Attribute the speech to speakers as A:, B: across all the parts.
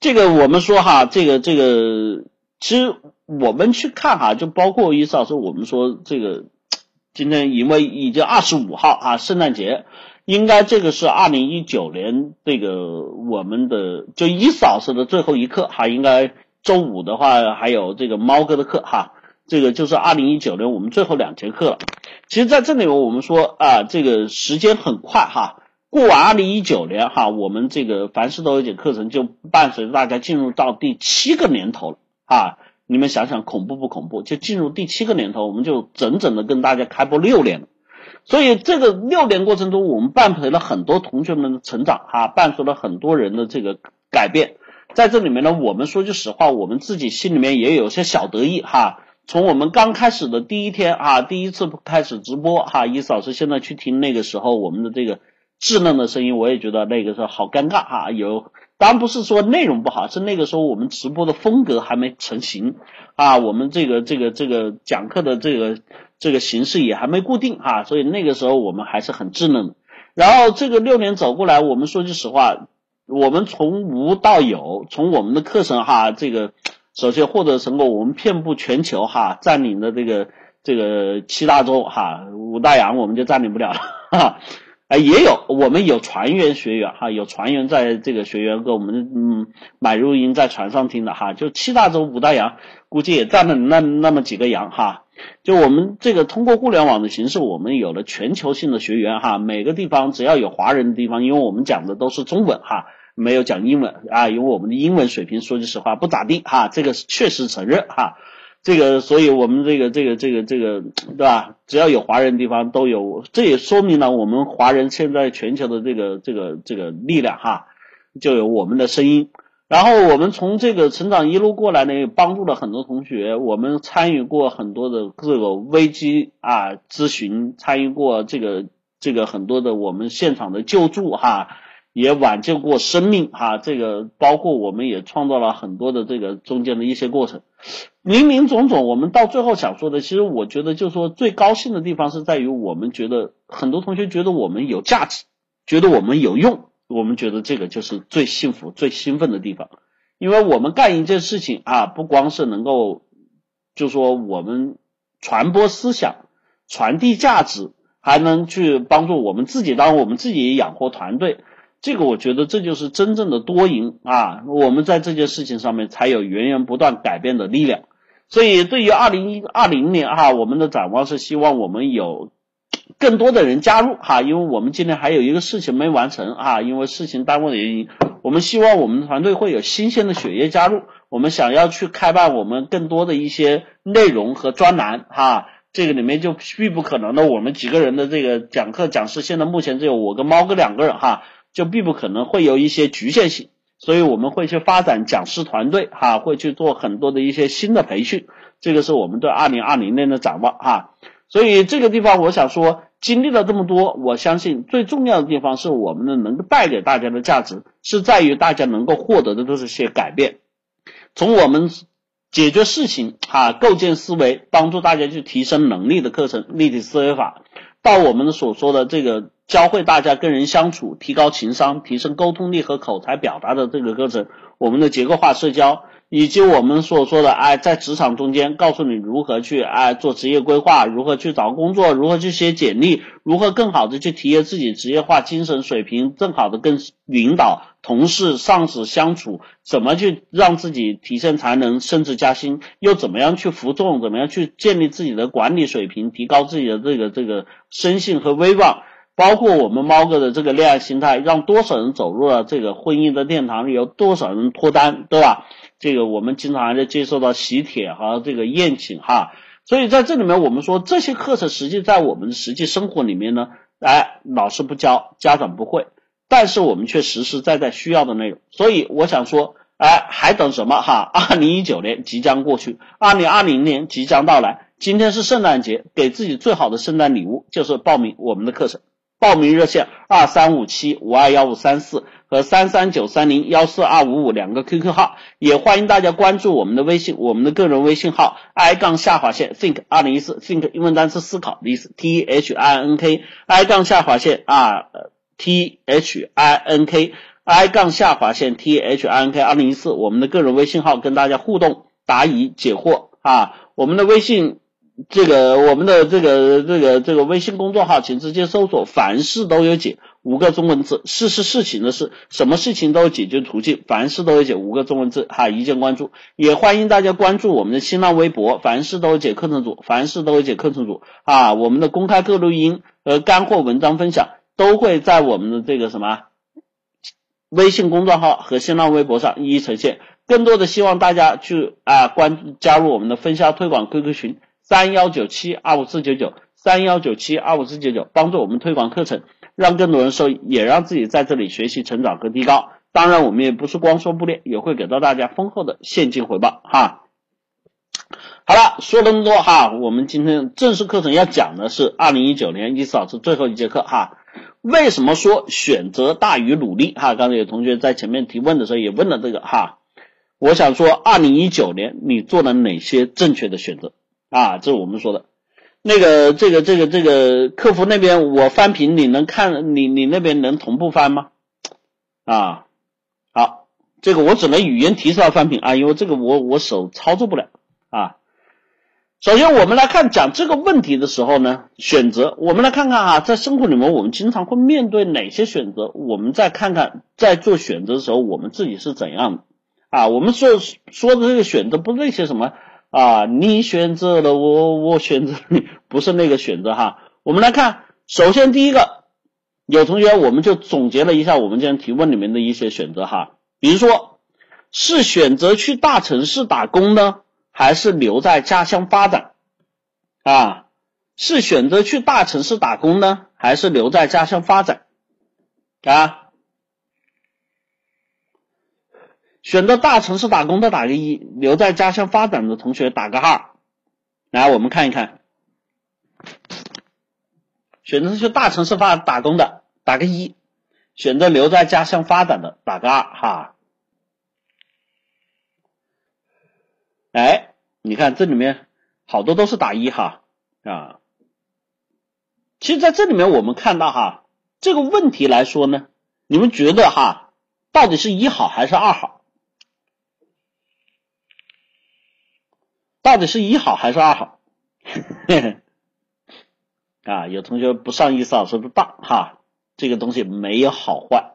A: 这个我们说哈，这个这个，其实我们去看哈，就包括伊思老师，我们说这个今天因为已经二十五号啊，圣诞节，应该这个是二零一九年这个我们的就伊思老师的最后一课哈，应该周五的话还有这个猫哥的课哈，这个就是二零一九年我们最后两节课了。其实在这里我们说啊，这个时间很快哈。过完二零一九年哈，我们这个凡事都有解课程就伴随着大家进入到第七个年头了啊！你们想想恐怖不恐怖？就进入第七个年头，我们就整整的跟大家开播六年了。所以这个六年过程中，我们伴随了很多同学们的成长哈，伴随了很多人的这个改变。在这里面呢，我们说句实话，我们自己心里面也有些小得意哈。从我们刚开始的第一天啊，第一次开始直播哈，伊思老师现在去听那个时候我们的这个。稚嫩的声音，我也觉得那个时候好尴尬哈。有，当然不是说内容不好，是那个时候我们直播的风格还没成型啊，我们这个这个这个讲课的这个这个形式也还没固定哈，所以那个时候我们还是很稚嫩的。然后这个六年走过来，我们说句实话，我们从无到有，从我们的课程哈，这个首先获得成果，我们遍布全球哈，占领的这个这个七大洲哈，五大洋我们就占领不了了哈。哎，也有我们有船员学员哈，有船员在这个学员给我们嗯买录音在船上听的哈，就七大洲五大洋，估计也占了那那么几个洋哈。就我们这个通过互联网的形式，我们有了全球性的学员哈，每个地方只要有华人的地方，因为我们讲的都是中文哈，没有讲英文啊，因为我们的英文水平说句实话不咋地哈，这个确实承认哈。这个，所以我们这个这个这个这个，对吧？只要有华人地方都有，这也说明了我们华人现在全球的这个这个这个力量哈，就有我们的声音。然后我们从这个成长一路过来呢，也帮助了很多同学，我们参与过很多的这个危机啊咨询，参与过这个这个很多的我们现场的救助哈。也挽救过生命哈，这个包括我们也创造了很多的这个中间的一些过程，林林总总，我们到最后想说的，其实我觉得就是说最高兴的地方是在于我们觉得很多同学觉得我们有价值，觉得我们有用，我们觉得这个就是最幸福、最兴奋的地方，因为我们干一件事情啊，不光是能够就说我们传播思想、传递价值，还能去帮助我们自己，当我们自己也养活团队。这个我觉得这就是真正的多赢啊！我们在这件事情上面才有源源不断改变的力量。所以对于二零一二零年哈，我们的展望是希望我们有更多的人加入哈，因为我们今天还有一个事情没完成啊，因为事情耽误的原因，我们希望我们团队会有新鲜的血液加入。我们想要去开办我们更多的一些内容和专栏哈，这个里面就必不可能的，我们几个人的这个讲课讲师，现在目前只有我跟猫哥两个人哈。就必不可能会有一些局限性，所以我们会去发展讲师团队哈，会去做很多的一些新的培训，这个是我们对二零二零年的展望哈。所以这个地方我想说，经历了这么多，我相信最重要的地方是我们的能够带给大家的价值，是在于大家能够获得的都是些改变。从我们解决事情哈，构建思维，帮助大家去提升能力的课程，立体思维法，到我们所说的这个。教会大家跟人相处，提高情商，提升沟通力和口才表达的这个课程，我们的结构化社交，以及我们所说的哎，在职场中间告诉你如何去哎做职业规划，如何去找工作，如何去写简历，如何更好的去体验自己职业化精神水平，更好的跟领导、同事、上司相处，怎么去让自己提升才能，升职加薪，又怎么样去服众，怎么样去建立自己的管理水平，提高自己的这个这个声信和威望。包括我们猫哥的这个恋爱心态，让多少人走入了这个婚姻的殿堂里，有多少人脱单，对吧？这个我们经常还在接受到喜帖和这个宴请哈，所以在这里面我们说这些课程实际在我们实际生活里面呢，哎，老师不教，家长不会，但是我们却实实在在需要的内容。所以我想说，哎，还等什么哈？二零一九年即将过去，二零二零年即将到来，今天是圣诞节，给自己最好的圣诞礼物就是报名我们的课程。报名热线二三五七五二幺五三四和三三九三零幺四二五五两个 QQ 号，也欢迎大家关注我们的微信，我们的个人微信号 i 杠下划线 think 二零一四 think 英文单词思考的意思 t h i n k i 杠下划线啊 t h i n k i 杠下划线 t h i n k 二零一四，我们的个人微信号跟大家互动答疑解惑啊，我们的微信。这个我们的这个这个这个微信公众号，请直接搜索“凡事都有解”五个中文字，事是事情的事，什么事情都有解决途径，凡事都有解五个中文字哈，一键关注。也欢迎大家关注我们的新浪微博“凡事都有解课程组”，凡事都有解课程组啊，我们的公开课录音和干货文章分享都会在我们的这个什么微信公众号和新浪微博上一一呈现。更多的希望大家去啊关加入我们的分销推广 QQ 群。三幺九七二五四九九，三幺九七二五四九九，帮助我们推广课程，让更多人受益，也让自己在这里学习成长和提高。当然，我们也不是光说不练，也会给到大家丰厚的现金回报哈。好了，说了那么多哈，我们今天正式课程要讲的是二零一九年伊思老师最后一节课哈。为什么说选择大于努力哈？刚才有同学在前面提问的时候也问了这个哈。我想说，二零一九年你做了哪些正确的选择？啊，这是我们说的，那个这个这个这个客服那边我翻屏，你能看你你那边能同步翻吗？啊，好，这个我只能语音提出来翻屏啊，因为这个我我手操作不了啊。首先我们来看讲这个问题的时候呢，选择我们来看看啊，在生活里面我们经常会面对哪些选择？我们再看看在做选择的时候我们自己是怎样的啊？我们说说的这个选择不是那些什么。啊，你选择了我，我选择你，不是那个选择哈。我们来看，首先第一个，有同学我们就总结了一下我们今天提问里面的一些选择哈，比如说是选择去大城市打工呢，还是留在家乡发展？啊，是选择去大城市打工呢，还是留在家乡发展？啊？选择大城市打工的打个一，留在家乡发展的同学打个二。来，我们看一看，选择去大城市发打工的打个一，选择留在家乡发展的打个二哈。哎，你看这里面好多都是打一哈啊。其实在这里面我们看到哈，这个问题来说呢，你们觉得哈，到底是一好还是二好？到底是一好还是二好？啊，有同学不上意思老师的当哈，这个东西没有好坏，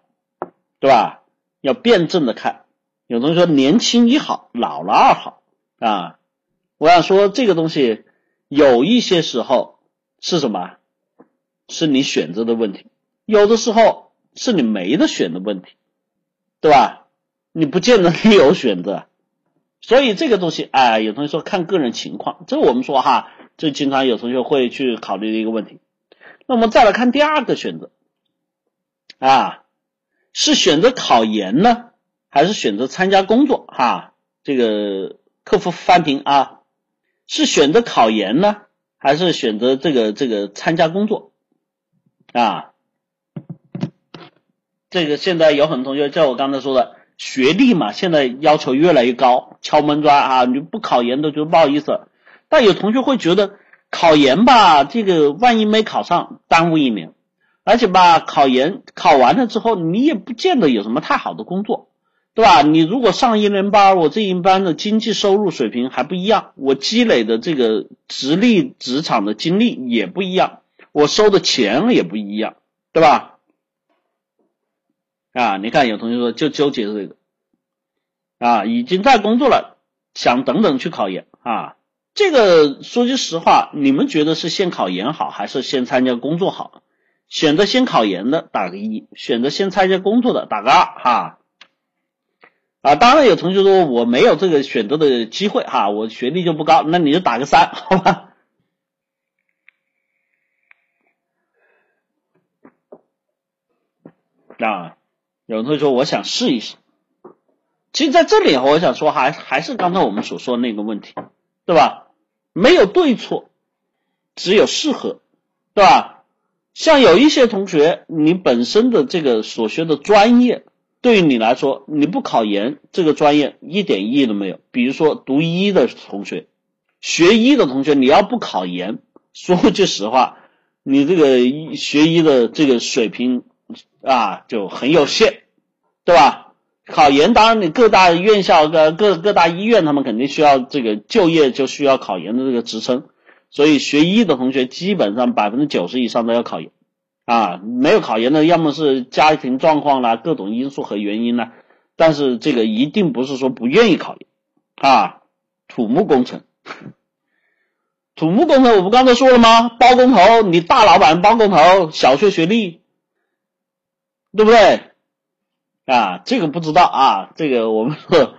A: 对吧？要辩证的看。有同学说年轻一好，老了二好啊。我想说这个东西有一些时候是什么？是你选择的问题，有的时候是你没得选的问题，对吧？你不见得你 有选择。所以这个东西，哎，有同学说看个人情况，这我们说哈，这经常有同学会去考虑的一个问题。那我们再来看第二个选择，啊，是选择考研呢，还是选择参加工作？哈，这个客服翻屏啊，是选择考研呢，还是选择这个这个参加工作？啊，这个现在有很多同学像我刚才说的。学历嘛，现在要求越来越高，敲门砖啊，你不考研都觉得不好意思。但有同学会觉得考研吧，这个万一没考上，耽误一年，而且吧，考研考完了之后，你也不见得有什么太好的工作，对吧？你如果上一年班，我这一班的经济收入水平还不一样，我积累的这个直立职场的经历也不一样，我收的钱也不一样，对吧？啊，你看有同学说就纠结这个，啊，已经在工作了，想等等去考研啊。这个说句实话，你们觉得是先考研好，还是先参加工作好？选择先考研的打个一，选择先参加工作的打个二哈。啊，当然有同学说我没有这个选择的机会哈，我学历就不高，那你就打个三好吧。啊。有人会说，我想试一试。其实，在这里，我想说，还还是刚才我们所说的那个问题，对吧？没有对错，只有适合，对吧？像有一些同学，你本身的这个所学的专业，对于你来说，你不考研，这个专业一点意义都没有。比如说读医的同学，学医的同学，你要不考研，说句实话，你这个学医的这个水平。啊，就很有限，对吧？考研当然你各大院校、各各各大医院，他们肯定需要这个就业就需要考研的这个职称，所以学医的同学基本上百分之九十以上都要考研啊，没有考研的，要么是家庭状况啦，各种因素和原因啦，但是这个一定不是说不愿意考研啊，土木工程。土木工程，我不刚才说了吗？包工头，你大老板包工头，小学学历，对不对？啊，这个不知道啊，这个我们说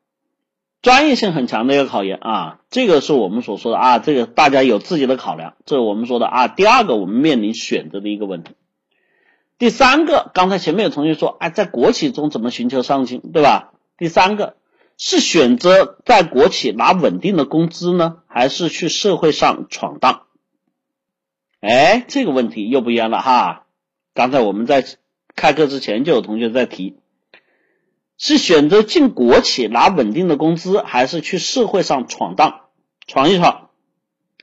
A: 专业性很强的一个考研啊，这个是我们所说的啊，这个大家有自己的考量，这是我们说的啊。第二个，我们面临选择的一个问题。第三个，刚才前面有同学说，哎，在国企中怎么寻求上进，对吧？第三个。是选择在国企拿稳定的工资呢，还是去社会上闯荡？哎，这个问题又不一样了哈。刚才我们在开课之前就有同学在提，是选择进国企拿稳定的工资，还是去社会上闯荡闯一闯？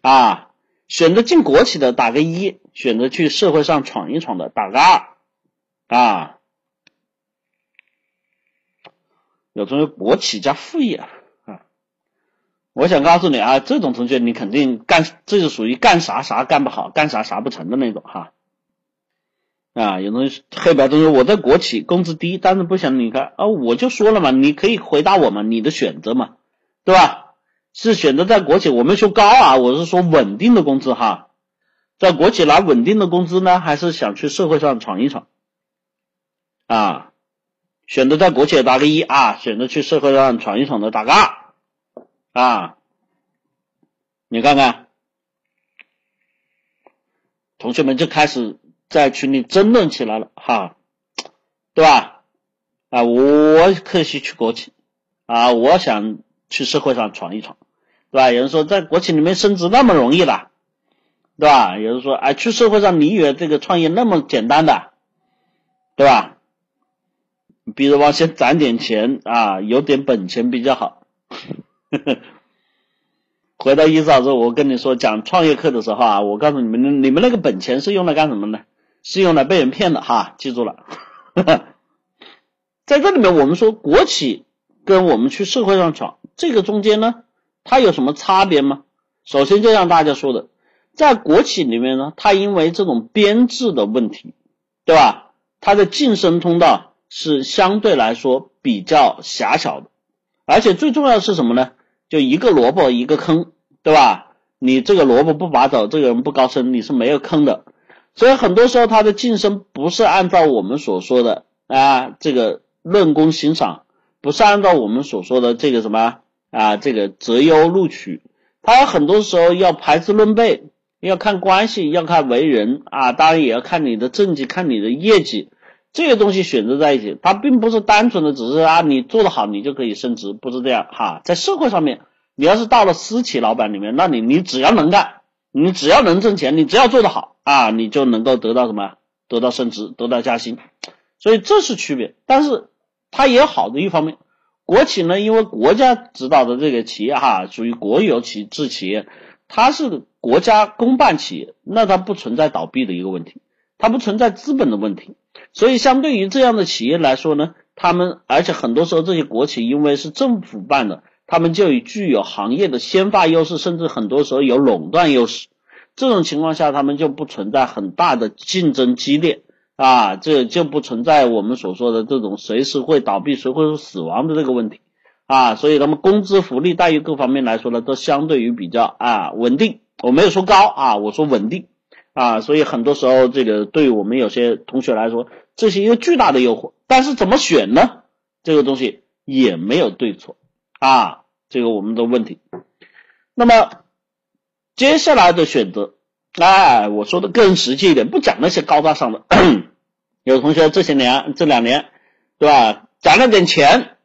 A: 啊，选择进国企的打个一，选择去社会上闯一闯的打个二啊。有同学国企加副业啊，我想告诉你啊，这种同学你肯定干，这是属于干啥啥干不好，干啥啥不成的那种哈。啊，有同学黑白同学，我在国企工资低，但是不想离开啊，我就说了嘛，你可以回答我嘛，你的选择嘛，对吧？是选择在国企，我没说高啊，我是说稳定的工资哈，在国企拿稳定的工资呢，还是想去社会上闯一闯啊？选择在国企打个一啊，选择去社会上闯一闯的打个二啊，你看看，同学们就开始在群里争论起来了哈，对吧？啊，我可以去国企啊，我想去社会上闯一闯，对吧？有人说在国企里面升职那么容易的，对吧？有人说哎，去社会上你以为这个创业那么简单的，对吧？比如往先攒点钱啊，有点本钱比较好。回到一早之后，我跟你说讲创业课的时候啊，我告诉你们，你们那个本钱是用来干什么呢？是用来被人骗的哈，记住了。在这里面，我们说国企跟我们去社会上闯，这个中间呢，它有什么差别吗？首先就像大家说的，在国企里面呢，它因为这种编制的问题，对吧？它的晋升通道。是相对来说比较狭小的，而且最重要的是什么呢？就一个萝卜一个坑，对吧？你这个萝卜不拔走，这个人不高升，你是没有坑的。所以很多时候他的晋升不是按照我们所说的啊这个论功行赏，不是按照我们所说的这个什么啊这个择优录取，他很多时候要排资论辈，要看关系，要看为人啊，当然也要看你的政绩，看你的业绩。这些东西选择在一起，它并不是单纯的只是啊，你做得好你就可以升职，不是这样哈。在社会上面，你要是到了私企老板里面，那你你只要能干，你只要能挣钱，你只要做得好啊，你就能够得到什么？得到升职，得到加薪。所以这是区别，但是它也有好的一方面。国企呢，因为国家指导的这个企业哈，属于国有企制企业，它是国家公办企业，那它不存在倒闭的一个问题，它不存在资本的问题。所以，相对于这样的企业来说呢，他们而且很多时候这些国企因为是政府办的，他们就已具有行业的先发优势，甚至很多时候有垄断优势。这种情况下，他们就不存在很大的竞争激烈啊，这就不存在我们所说的这种随时会倒闭、谁会死亡的这个问题啊。所以，他们工资、福利待遇各方面来说呢，都相对于比较啊稳定。我没有说高啊，我说稳定。啊，所以很多时候，这个对于我们有些同学来说，这是一个巨大的诱惑。但是怎么选呢？这个东西也没有对错啊，这个我们的问题。那么接下来的选择，哎，我说的更实际一点，不讲那些高大上的。有同学这些年这两年，对吧？攒了点钱，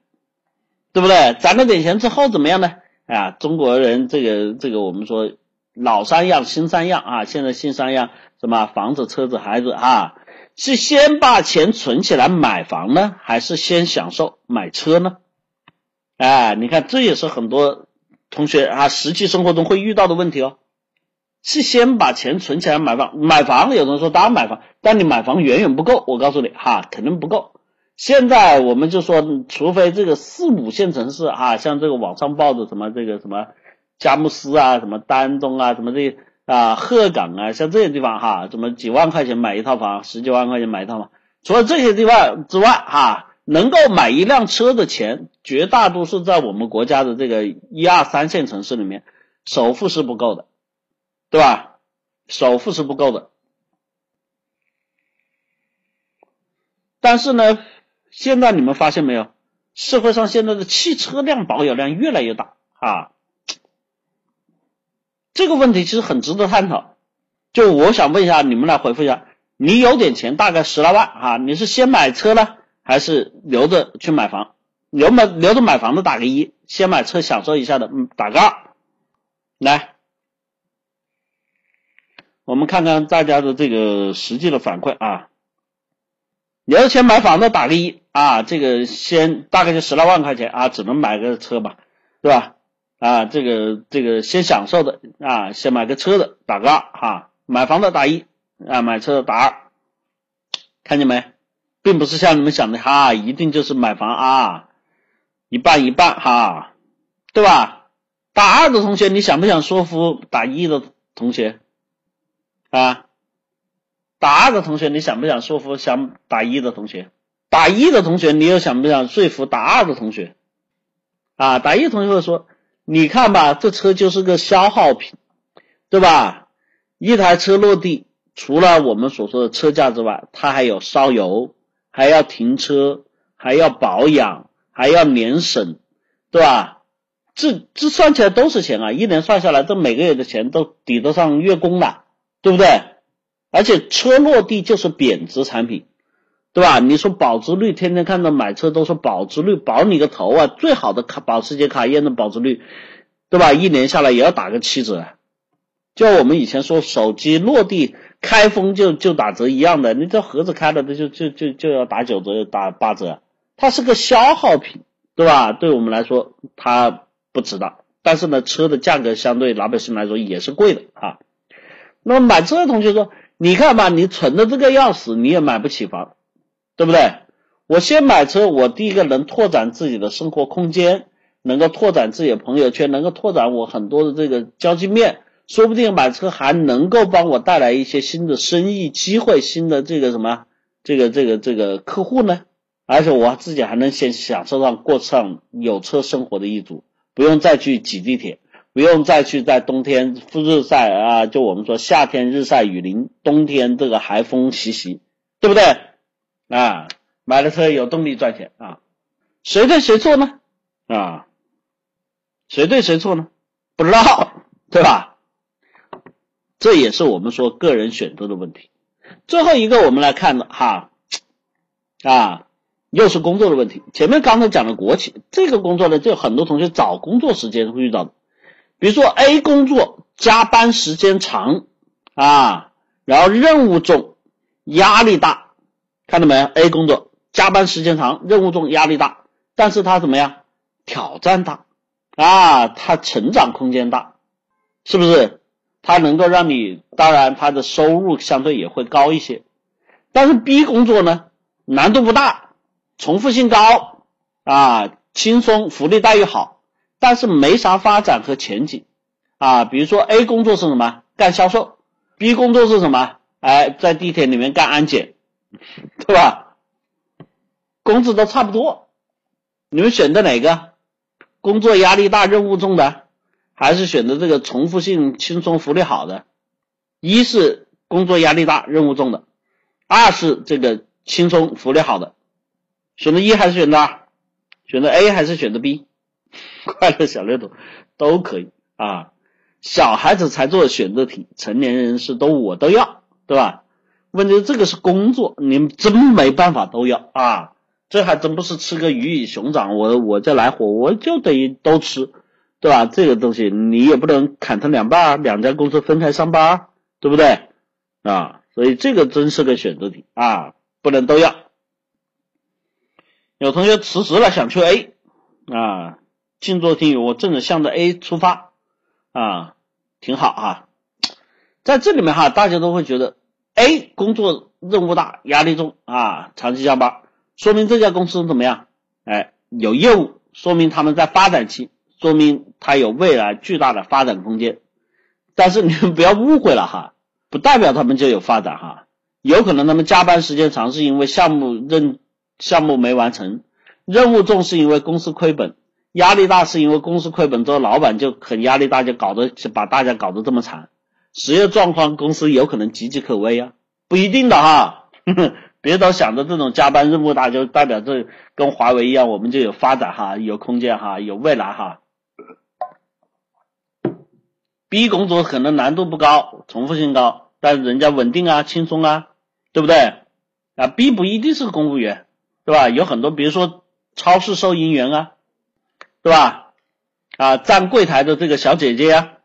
A: 对不对？攒了点钱之后怎么样呢？啊，中国人这个这个，我们说。老三样，新三样啊！现在新三样什么房子、车子、孩子啊？是先把钱存起来买房呢，还是先享受买车呢？哎，你看这也是很多同学啊实际生活中会遇到的问题哦。是先把钱存起来买房，买房有人说当然买房，但你买房远远不够，我告诉你哈，肯定不够。现在我们就说，除非这个四五线城市啊，像这个网上报的什么这个什么佳木斯啊，什么丹东啊，什么这啊鹤岗啊，像这些地方哈，什么几万块钱买一套房，十几万块钱买一套房，除了这些地方之外哈，能够买一辆车的钱，绝大多数在我们国家的这个一二三线城市里面，首付是不够的，对吧？首付是不够的。但是呢，现在你们发现没有？社会上现在的汽车辆保有量越来越大啊，这个问题其实很值得探讨。就我想问一下，你们来回复一下，你有点钱，大概十来万啊，你是先买车呢，还是留着去买房？留买留着买房的打个一，先买车享受一下的，嗯，打个二。来，我们看看大家的这个实际的反馈啊。你要钱买房子打个一啊，这个先大概就十来万块钱啊，只能买个车吧，对吧？啊，这个这个先享受的啊，先买个车的打个二哈，买房的打一啊，买车的打二，看见没？并不是像你们想的哈，一定就是买房啊，一半一半哈，对吧？打二的同学，你想不想说服打一的同学啊？打二的同学，你想不想说服想打一的同学？打一的同学，你又想不想说服打二的同学？啊，打一同学会说，你看吧，这车就是个消耗品，对吧？一台车落地，除了我们所说的车价之外，它还有烧油，还要停车，还要保养，还要年审，对吧？这这算起来都是钱啊，一年算下来，这每个月的钱都抵得上月供了，对不对？而且车落地就是贬值产品，对吧？你说保值率，天天看到买车都说保值率，保你个头啊！最好的卡保时捷卡宴的保值率，对吧？一年下来也要打个七折，就我们以前说手机落地开封就就打折一样的，你这盒子开了，它就就就就要打九折、打八折，它是个消耗品，对吧？对我们来说它不值当，但是呢，车的价格相对老百姓来说也是贵的啊。那么买车的同学说。你看吧，你蠢的这个要死，你也买不起房，对不对？我先买车，我第一个能拓展自己的生活空间，能够拓展自己的朋友圈，能够拓展我很多的这个交际面，说不定买车还能够帮我带来一些新的生意机会，新的这个什么，这个这个这个客户呢？而且我自己还能先享受上过上有车生活的一族，不用再去挤地铁。不用再去在冬天日晒啊，就我们说夏天日晒雨淋，冬天这个寒风习习，对不对啊？买了车有动力赚钱啊，谁对谁错呢？啊，谁对谁错呢？不知道，对吧？这也是我们说个人选择的问题。最后一个我们来看的哈啊，又是工作的问题。前面刚才讲了国企这个工作呢，就很多同学找工作时间会遇到的。比如说 A 工作加班时间长啊，然后任务重，压力大，看到没有？A 工作加班时间长，任务重，压力大，但是他怎么样？挑战大啊，他成长空间大，是不是？它能够让你，当然它的收入相对也会高一些。但是 B 工作呢，难度不大，重复性高啊，轻松，福利待遇好。但是没啥发展和前景啊，比如说 A 工作是什么？干销售，B 工作是什么？哎，在地铁里面干安检，对吧？工资都差不多，你们选择哪个？工作压力大、任务重的，还是选择这个重复性轻松、福利好的？一是工作压力大、任务重的，二是这个轻松、福利好的。选择一还是选择二？选择 A 还是选择 B？快乐小六图都可以啊，小孩子才做选择题，成年人是都我都要，对吧？问题这个是工作，你们真没办法都要啊，这还真不是吃个鱼与熊掌，我我这来火我就得都吃，对吧？这个东西你也不能砍成两半，两家公司分开上班，对不对？啊，所以这个真是个选择题啊，不能都要。有同学辞职了，想去 A 啊。静坐听语，我正着向着 A 出发啊，挺好啊。在这里面哈，大家都会觉得 A 工作任务大，压力重啊，长期加班，说明这家公司怎么样？哎，有业务，说明他们在发展期，说明它有未来巨大的发展空间。但是你们不要误会了哈，不代表他们就有发展哈，有可能他们加班时间长是因为项目任项目没完成，任务重是因为公司亏本，压力大是因为公司亏本之后老板就很压力大，就搞得把大家搞得这么惨，实业状况公司有可能岌岌可危啊，不一定的哈，别都想着这种加班任务大就代表这跟华为一样，我们就有发展哈，有空间哈，有未来哈。B 工作可能难度不高，重复性高，但是人家稳定啊，轻松啊，对不对？啊，B 不一定是个公务员，对吧？有很多，比如说超市收银员啊，对吧？啊，站柜台的这个小姐姐呀，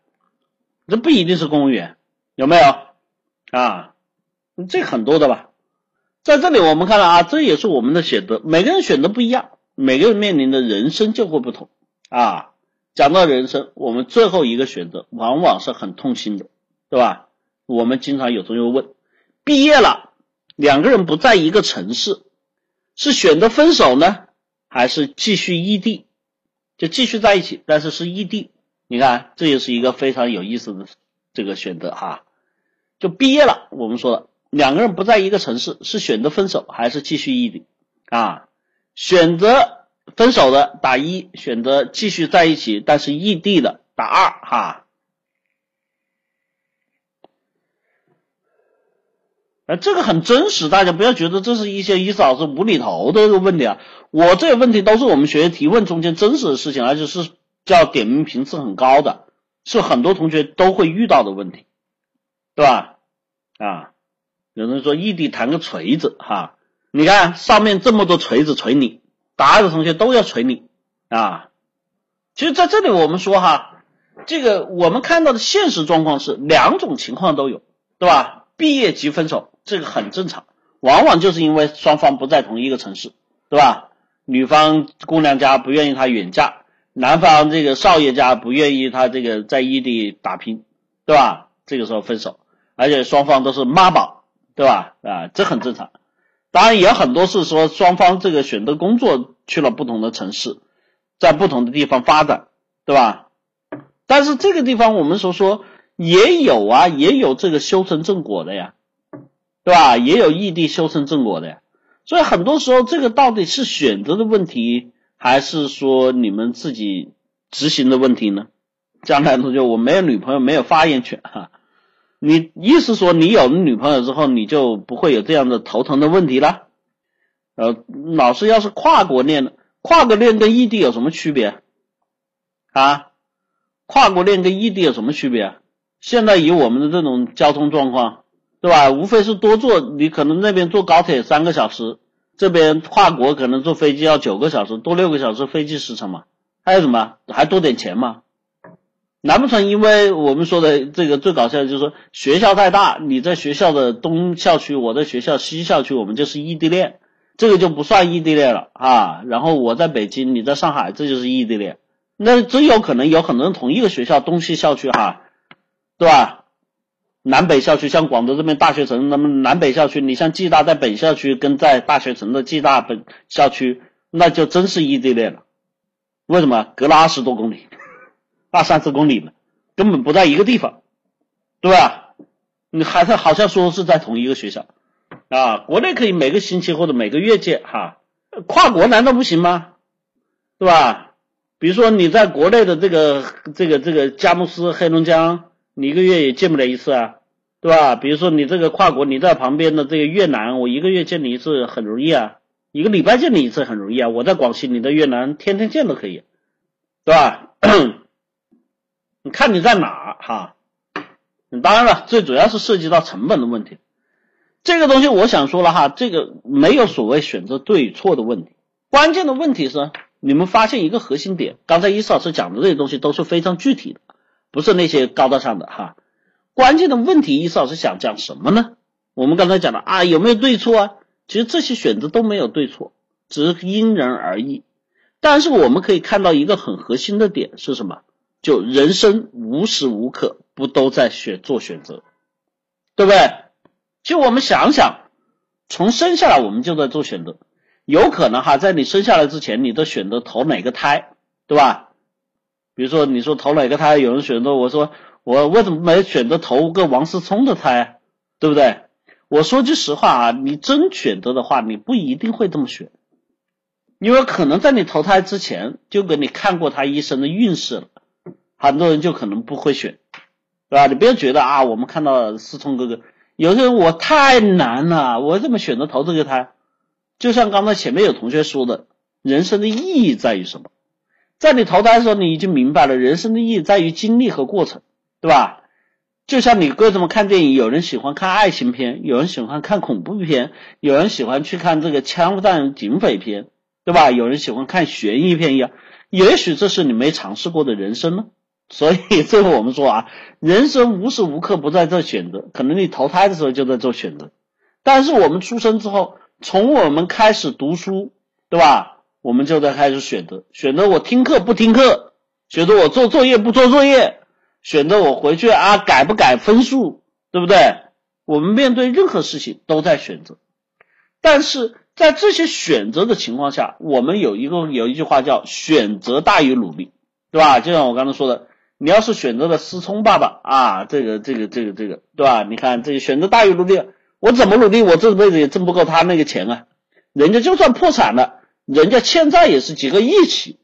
A: 这不一定是公务员，有没有？啊，这很多的吧？在这里我们看到啊，这也是我们的选择，每个人选择不一样，每个人面临的人生就会不同啊。讲到人生，我们最后一个选择往往是很痛心的，对吧？我们经常有同学问：毕业了，两个人不在一个城市，是选择分手呢，还是继续异地？就继续在一起，但是是异地。你看，这也是一个非常有意思的这个选择哈。就毕业了，我们说了，两个人不在一个城市，是选择分手还是继续异地？啊，选择。分手的打一，选择继续在一起但是异地的打二哈。哎，这个很真实，大家不要觉得这是一些意思老师无厘头的这个问题啊。我这些问题都是我们学员提问中间真实的事情，而且是叫点名频次很高的，是很多同学都会遇到的问题，对吧？啊，有人说异地谈个锤子哈，你看上面这么多锤子锤你。答二的同学都要锤你啊！其实在这里我们说哈，这个我们看到的现实状况是两种情况都有，对吧？毕业即分手，这个很正常，往往就是因为双方不在同一个城市，对吧？女方姑娘家不愿意她远嫁，男方这个少爷家不愿意他这个在异地打拼，对吧？这个时候分手，而且双方都是妈宝，对吧？啊，这很正常。当然也很多是说双方这个选择工作去了不同的城市，在不同的地方发展，对吧？但是这个地方我们所说也有啊，也有这个修成正果的呀，对吧？也有异地修成正果的呀。所以很多时候这个到底是选择的问题，还是说你们自己执行的问题呢？江南同学，我没有女朋友，没有发言权哈。你意思说你有了女朋友之后，你就不会有这样的头疼的问题了？呃，老师要是跨国恋，跨国恋跟异地有什么区别啊？跨国恋跟异地有什么区别？现在以我们的这种交通状况，对吧？无非是多坐，你可能那边坐高铁三个小时，这边跨国可能坐飞机要九个小时，多六个小时飞机时程嘛？还有什么？还多点钱嘛？难不成因为我们说的这个最搞笑的就是说学校太大，你在学校的东校区，我在学校西校区，我们就是异地恋，这个就不算异地恋了啊。然后我在北京，你在上海，这就是异地恋。那真有可能有很多人同一个学校东西校区哈，对吧？南北校区像广州这边大学城，那么南北校区，你像暨大在本校区跟在大学城的暨大本校区，那就真是异地恋了。为什么？隔了二十多公里。二三十公里嘛，根本不在一个地方，对吧？你还是好像说是在同一个学校啊？国内可以每个星期或者每个月见哈，跨国难道不行吗？对吧？比如说你在国内的这个这个这个佳木斯、黑龙江，你一个月也见不了一次啊，对吧？比如说你这个跨国，你在旁边的这个越南，我一个月见你一次很容易啊，一个礼拜见你一次很容易啊。我在广西，你在越南天天见都可以，对吧？看你在哪哈？当然了，最主要是涉及到成本的问题。这个东西我想说了哈，这个没有所谓选择对与错的问题，关键的问题是你们发现一个核心点。刚才伊斯老师讲的这些东西都是非常具体的，不是那些高大上的哈。关键的问题，伊斯老师想讲什么呢？我们刚才讲的啊，有没有对错啊？其实这些选择都没有对错，只是因人而异。但是我们可以看到一个很核心的点是什么？就人生无时无刻不都在选做选择，对不对？就我们想想，从生下来我们就在做选择。有可能哈，在你生下来之前，你都选择投哪个胎，对吧？比如说你说投哪个胎，有人选择我说我为什么没选择投个王思聪的胎，对不对？我说句实话啊，你真选择的话，你不一定会这么选，因为可能在你投胎之前就给你看过他一生的运势了，很多人就可能不会选，对吧？你不要觉得啊，我们看到思聪哥哥，有些人我太难了，我怎么选择投这个胎？就像刚才前面有同学说的，人生的意义在于什么？在你投胎的时候，你已经明白了，人生的意义在于经历和过程，对吧？就像你为什么看电影，有人喜欢看爱情片，有人喜欢看恐怖片，有人喜欢去看这个枪战警匪片，对吧？有人喜欢看悬疑片一样，也许这是你没尝试过的人生呢。所以最后我们说啊，人生无时无刻不在做选择，可能你投胎的时候就在做选择，但是我们出生之后，从我们开始读书，对吧？我们就在开始选择，选择我听课不听课，选择我做作业不做作业。选择我回去啊，改不改分数，对不对？我们面对任何事情都在选择，但是在这些选择的情况下，我们有一个有一句话叫“选择大于努力”，对吧？就像我刚才说的，你要是选择了思聪爸爸啊，这个这个这个这个，对吧？你看这个选择大于努力，我怎么努力，我这辈子也挣不够他那个钱啊！人家就算破产了，人家欠债也是几个亿起，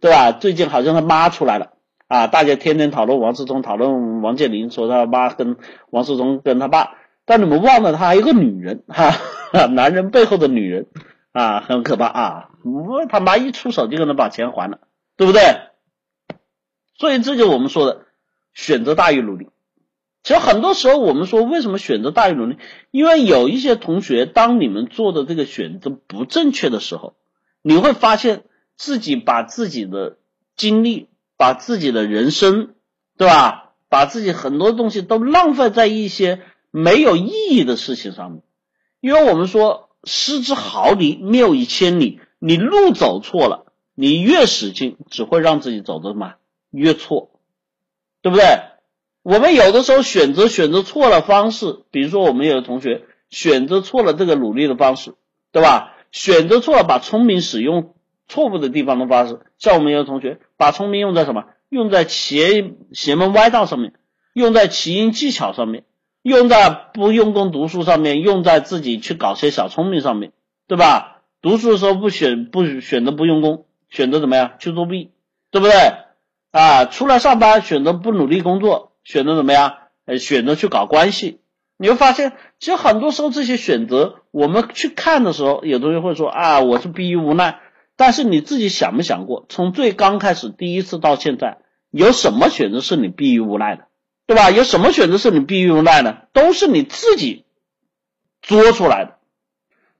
A: 对吧？最近好像他妈出来了。啊！大家天天讨论王思聪，讨论王健林，说他妈跟王思聪跟他爸，但你们忘了他还有个女人哈，男人背后的女人啊，很可怕啊！他妈一出手就给他把钱还了，对不对？所以这就我们说的选择大于努力。其实很多时候我们说为什么选择大于努力？因为有一些同学，当你们做的这个选择不正确的时候，你会发现自己把自己的精力。把自己的人生，对吧？把自己很多东西都浪费在一些没有意义的事情上面，因为我们说失之毫厘，谬以千里。你路走错了，你越使劲，只会让自己走的慢越错，对不对？我们有的时候选择选择错了方式，比如说我们有的同学选择错了这个努力的方式，对吧？选择错了，把聪明使用。错误的地方的方式，像我们有的同学把聪明用在什么？用在邪邪门歪道上面，用在奇音技巧上面，用在不用功读书上面，用在自己去搞些小聪明上面，对吧？读书的时候不选不选择不用功，选择怎么样去作弊，对不对？啊，出来上班选择不努力工作，选择怎么样？呃，选择去搞关系，你会发现，其实很多时候这些选择，我们去看的时候，有同学会说啊，我是逼于无奈。但是你自己想没想过，从最刚开始第一次到现在，有什么选择是你逼于无奈的，对吧？有什么选择是你逼于无奈的？都是你自己作出来的。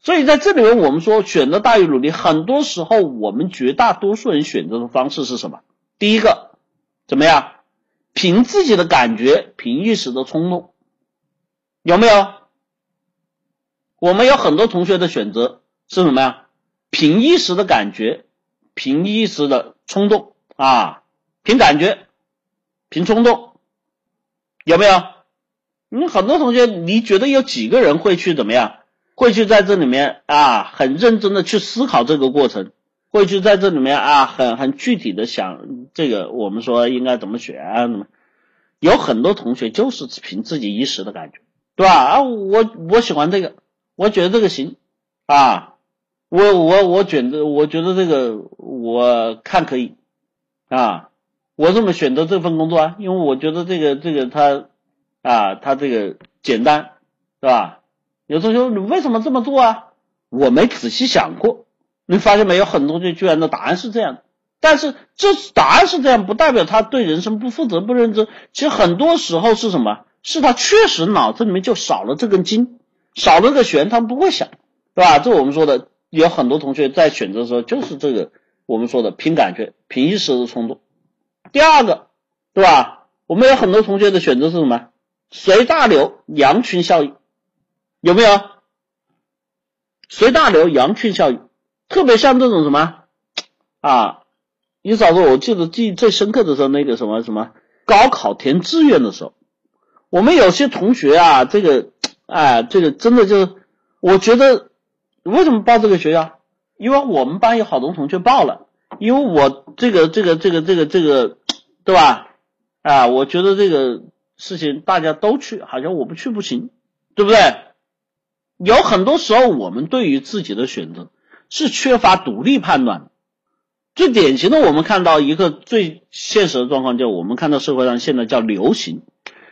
A: 所以在这里面，我们说选择大于努力，很多时候我们绝大多数人选择的方式是什么？第一个，怎么样？凭自己的感觉，凭一时的冲动，有没有？我们有很多同学的选择是什么呀？凭一时的感觉，凭一时的冲动啊，凭感觉，凭冲动，有没有？你很多同学，你觉得有几个人会去怎么样？会去在这里面啊，很认真的去思考这个过程，会去在这里面啊，很很具体的想这个，我们说应该怎么选？怎么？有很多同学就是凭自己一时的感觉，对吧？啊，我我喜欢这个，我觉得这个行啊。我我我觉得，我觉得这个我看可以啊，我这么选择这份工作啊，因为我觉得这个这个他啊，他这个简单，对吧？有同学你为什么这么做啊？我没仔细想过，你发现没有？很多同学居然的答案是这样，但是这答案是这样，不代表他对人生不负责、不认真。其实很多时候是什么？是他确实脑子里面就少了这根筋，少了个弦，他不会想，对吧？这我们说的。有很多同学在选择的时候，就是这个我们说的凭感觉、凭一时的冲动。第二个，对吧？我们有很多同学的选择是什么？随大流、羊群效应，有没有？随大流、羊群效应，特别像这种什么啊？你嫂子，我记得记忆最深刻的时候，那个什么什么高考填志愿的时候，我们有些同学啊，这个哎，这个真的就我觉得。为什么报这个学校？因为我们班有好多同学报了，因为我这个这个这个这个这个，对吧？啊，我觉得这个事情大家都去，好像我不去不行，对不对？有很多时候我们对于自己的选择是缺乏独立判断。最典型的，我们看到一个最现实的状况，就我们看到社会上现在叫流行。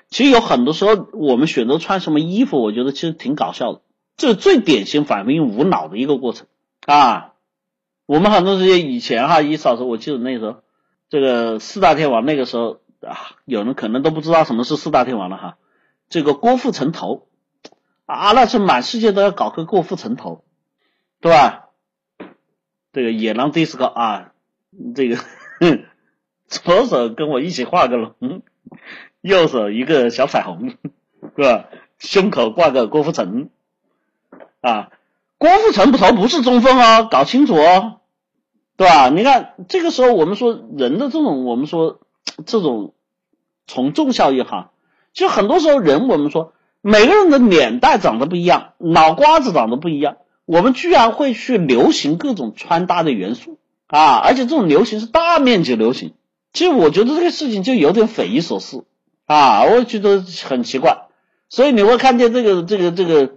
A: 其实有很多时候，我们选择穿什么衣服，我觉得其实挺搞笑的。这是最典型反应无脑的一个过程啊！我们很多时间以前哈，一嫂子，我记得那时候，这个四大天王那个时候啊，有人可能都不知道什么是四大天王了哈。这个郭富城头啊，那是满世界都要搞个郭富城头，对吧？这个野狼 disco 啊，这个 左手跟我一起画个龙。右手一个小彩虹，是吧？胸口挂个郭富城，啊，郭富城不头不是中分哦，搞清楚哦，对吧？你看这个时候，我们说人的这种，我们说这种从众效应哈，就很多时候人，我们说每个人的脸蛋长得不一样，脑瓜子长得不一样，我们居然会去流行各种穿搭的元素。啊，而且这种流行是大面积流行，其实我觉得这个事情就有点匪夷所思。啊，我觉得很奇怪，所以你会看见这个这个这个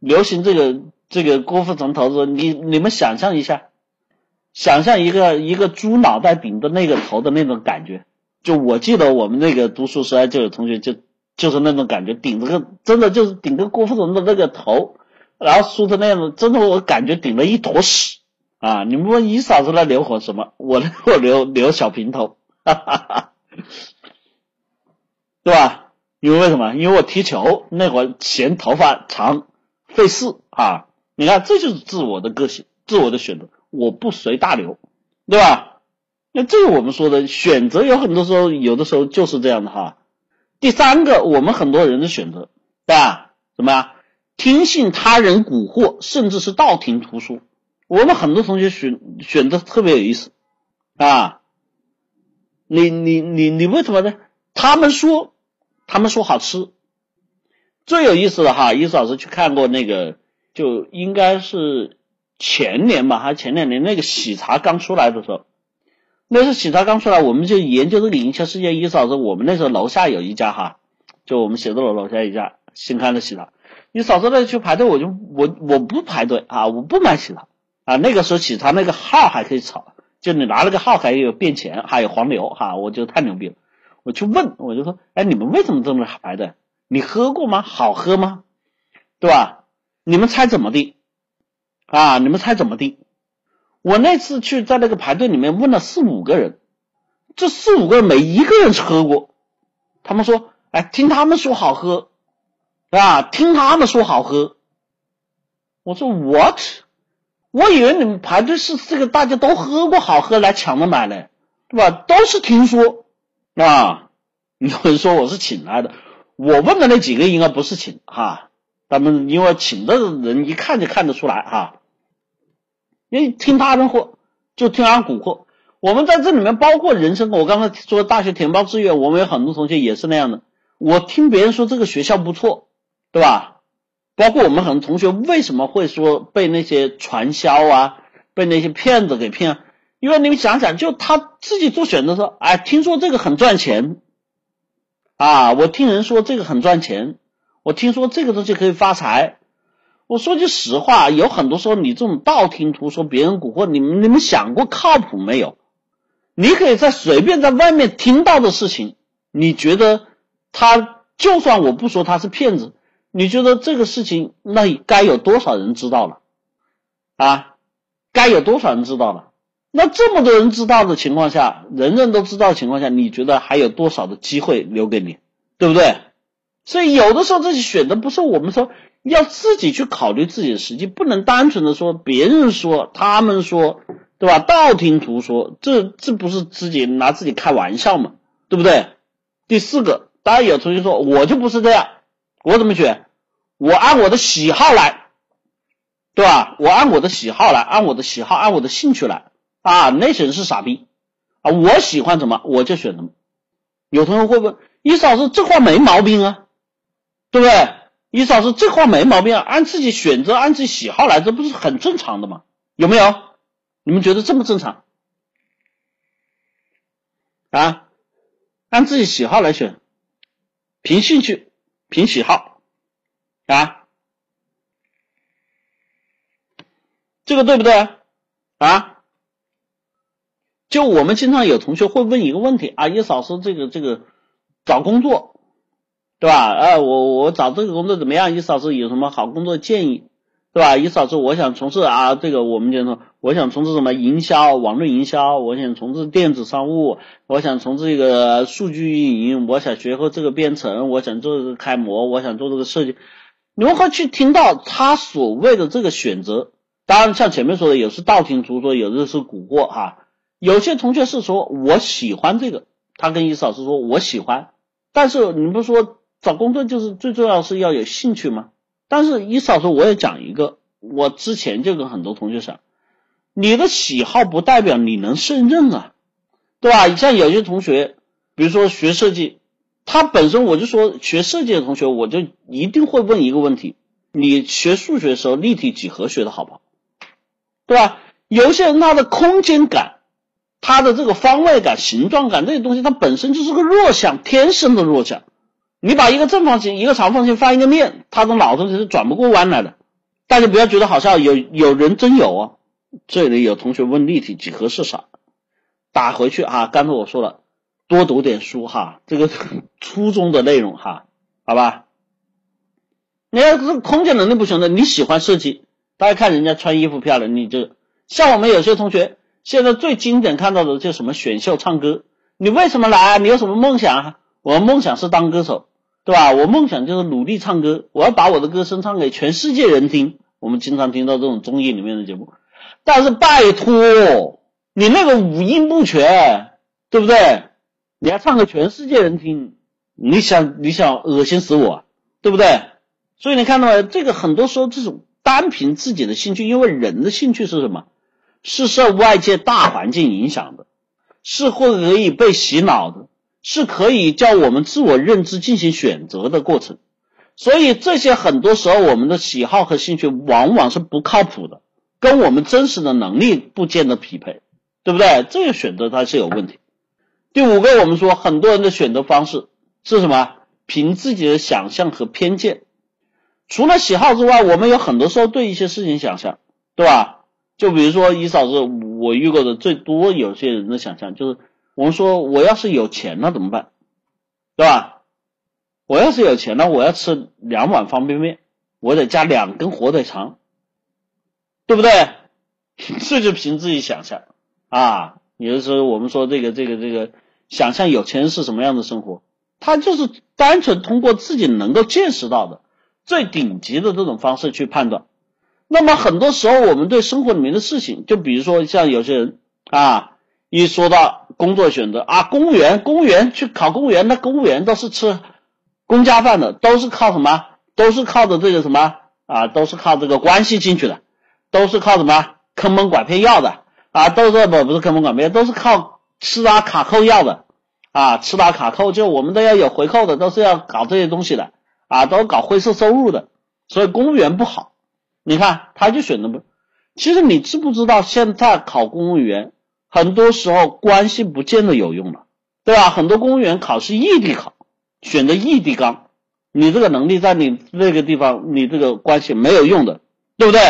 A: 流行这个这个郭富城头子，你你们想象一下，想象一个一个猪脑袋顶的那个头的那种感觉，就我记得我们那个读书时代就有同学就就是那种感觉，顶着个真的就是顶着郭富城的那个头，然后梳的那样子，真的我感觉顶了一坨屎啊！你们问你嫂子那留火什么？我 我留留小平头，哈哈哈。对吧？因为为什么？因为我踢球那会儿嫌头发长费事啊！你看，这就是自我的个性，自我的选择，我不随大流，对吧？那这个我们说的选择，有很多时候，有的时候就是这样的哈。第三个，我们很多人的选择，对吧？什么呀？听信他人蛊惑，甚至是道听途说。我们很多同学选选择特别有意思啊！你你你你为什么呢？他们说。他们说好吃，最有意思的哈，伊思老师去看过那个，就应该是前年吧，还是前两年那个喜茶刚出来的时候，那是喜茶刚出来，我们就研究这个营销世界。伊思老师，我们那时候楼下有一家哈，就我们写字楼楼下一家新开的喜茶，你嫂子那去排队，我就我我不排队啊，我不买喜茶啊。那个时候喜茶那个号还可以炒，就你拿了个号还有变钱，还有黄牛哈，我觉得太牛逼了。我去问，我就说，哎，你们为什么这么排队？你喝过吗？好喝吗？对吧？你们猜怎么的？啊，你们猜怎么的？我那次去在那个排队里面问了四五个人，这四五个人没一个人喝过。他们说，哎，听他们说好喝，啊，听他们说好喝。我说 what？我以为你们排队是这个大家都喝过好喝来抢着买嘞，对吧？都是听说。啊，有人说我是请来的，我问的那几个应该不是请哈，他们因为请的人一看就看得出来哈，因为听他人话就听他蛊惑。我们在这里面包括人生，我刚才说大学填报志愿，我们有很多同学也是那样的。我听别人说这个学校不错，对吧？包括我们很多同学为什么会说被那些传销啊，被那些骗子给骗？因为你们想想，就他自己做选择说，哎，听说这个很赚钱，啊，我听人说这个很赚钱，我听说这个东西可以发财。我说句实话，有很多时候你这种道听途说、别人蛊惑，你们你们想过靠谱没有？你可以在随便在外面听到的事情，你觉得他就算我不说他是骗子，你觉得这个事情那该有多少人知道了？啊，该有多少人知道了？那这么多人知道的情况下，人人都知道的情况下，你觉得还有多少的机会留给你，对不对？所以有的时候这些选择不是我们说要自己去考虑自己的实际，不能单纯的说别人说他们说，对吧？道听途说，这这不是自己拿自己开玩笑嘛，对不对？第四个，当然有同学说我就不是这样，我怎么选？我按我的喜好来，对吧？我按我的喜好来，按我的喜好，按我的兴趣来。啊，那些人是傻逼啊！我喜欢什么我就选什么。有同学会问，伊嫂子这话没毛病啊，对不对？嫂子这话没毛病啊，按自己选择，按自己喜好来，这不是很正常的吗？有没有？你们觉得正不正常？啊，按自己喜好来选，凭兴趣，凭喜好，啊，这个对不对？啊，就我们经常有同学会问一个问题啊，叶老师，这个这个找工作，对吧？啊，我我找这个工作怎么样？叶老师有什么好工作建议？对吧？意思是我想从事啊，这个我们就说，我想从事什么营销、网络营销，我想从事电子商务，我想从事一个数据运营，我想学会这个编程，我想做这个开模，我想做这个设计。如何去听到他所谓的这个选择，当然像前面说的，有是道听途说，有的是蛊惑哈。有些同学是说我喜欢这个，他跟伊老师说我喜欢，但是你不说找工作就是最重要是要有兴趣吗？但是伊老师，我也讲一个，我之前就跟很多同学讲，你的喜好不代表你能胜任啊，对吧？像有些同学，比如说学设计，他本身我就说学设计的同学，我就一定会问一个问题：你学数学的时候立体几何学的好不好？对吧？有些人他的空间感，他的这个方位感、形状感这些东西，它本身就是个弱项，天生的弱项。你把一个正方形、一个长方形翻一个面，他的脑子里是转不过弯来的。大家不要觉得好笑，有有人真有啊。这里有同学问立体几何是啥，打回去啊。刚才我说了，多读点书哈，这个初中的内容哈，好吧？你要是空间能力不行的，你喜欢设计，大家看人家穿衣服漂亮，你就像我们有些同学，现在最经典看到的就什么选秀唱歌，你为什么来？你有什么梦想？我梦想是当歌手。对吧？我梦想就是努力唱歌，我要把我的歌声唱给全世界人听。我们经常听到这种综艺里面的节目，但是拜托，你那个五音不全，对不对？你要唱给全世界人听，你想你想恶心死我，对不对？所以你看到没？这个很多时候这种单凭自己的兴趣，因为人的兴趣是什么？是受外界大环境影响的，是会可以被洗脑的。是可以叫我们自我认知进行选择的过程，所以这些很多时候我们的喜好和兴趣往往是不靠谱的，跟我们真实的能力不见得匹配，对不对？这个选择它是有问题。第五个，我们说很多人的选择方式是什么？凭自己的想象和偏见。除了喜好之外，我们有很多时候对一些事情想象，对吧？就比如说一嫂子，我遇过的最多有些人的想象就是。我们说，我要是有钱了怎么办？对吧？我要是有钱了，我要吃两碗方便面，我得加两根火腿肠，对不对？这就凭自己想象啊。有的时候我们说这个这个这个，想象有钱人是什么样的生活，他就是单纯通过自己能够见识到的最顶级的这种方式去判断。那么很多时候，我们对生活里面的事情，就比如说像有些人啊。一说到工作选择啊，公务员，公务员去考公务员，那公务员都是吃公家饭的，都是靠什么？都是靠的这个什么啊？都是靠这个关系进去的，都是靠什么坑蒙拐骗要的啊？都是不不是坑蒙拐骗，都是靠吃打卡扣要的啊！吃打卡扣就我们都要有回扣的，都是要搞这些东西的啊，都搞灰色收入的，所以公务员不好。你看他就选的不，其实你知不知道现在考公务员？很多时候关系不见得有用了，对吧？很多公务员考试异地考，选择异地岗，你这个能力在你那个地方，你这个关系没有用的，对不对？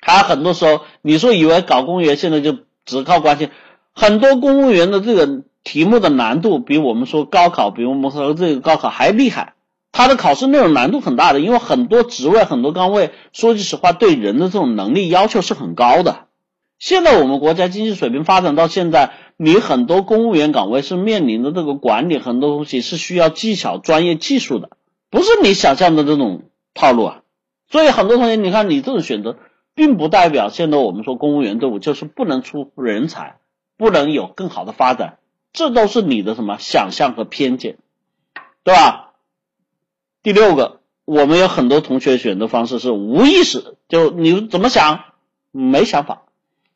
A: 还很多时候，你说以为搞公务员现在就只靠关系，很多公务员的这个题目的难度比我们说高考，比我们说这个高考还厉害，他的考试内容难度很大的，因为很多职位、很多岗位，说句实话，对人的这种能力要求是很高的。现在我们国家经济水平发展到现在，你很多公务员岗位是面临的这个管理很多东西是需要技巧、专业技术的，不是你想象的这种套路啊。所以很多同学，你看你这种选择，并不代表现在我们说公务员队伍就是不能出人才，不能有更好的发展，这都是你的什么想象和偏见，对吧？第六个，我们有很多同学选择方式是无意识，就你怎么想，没想法。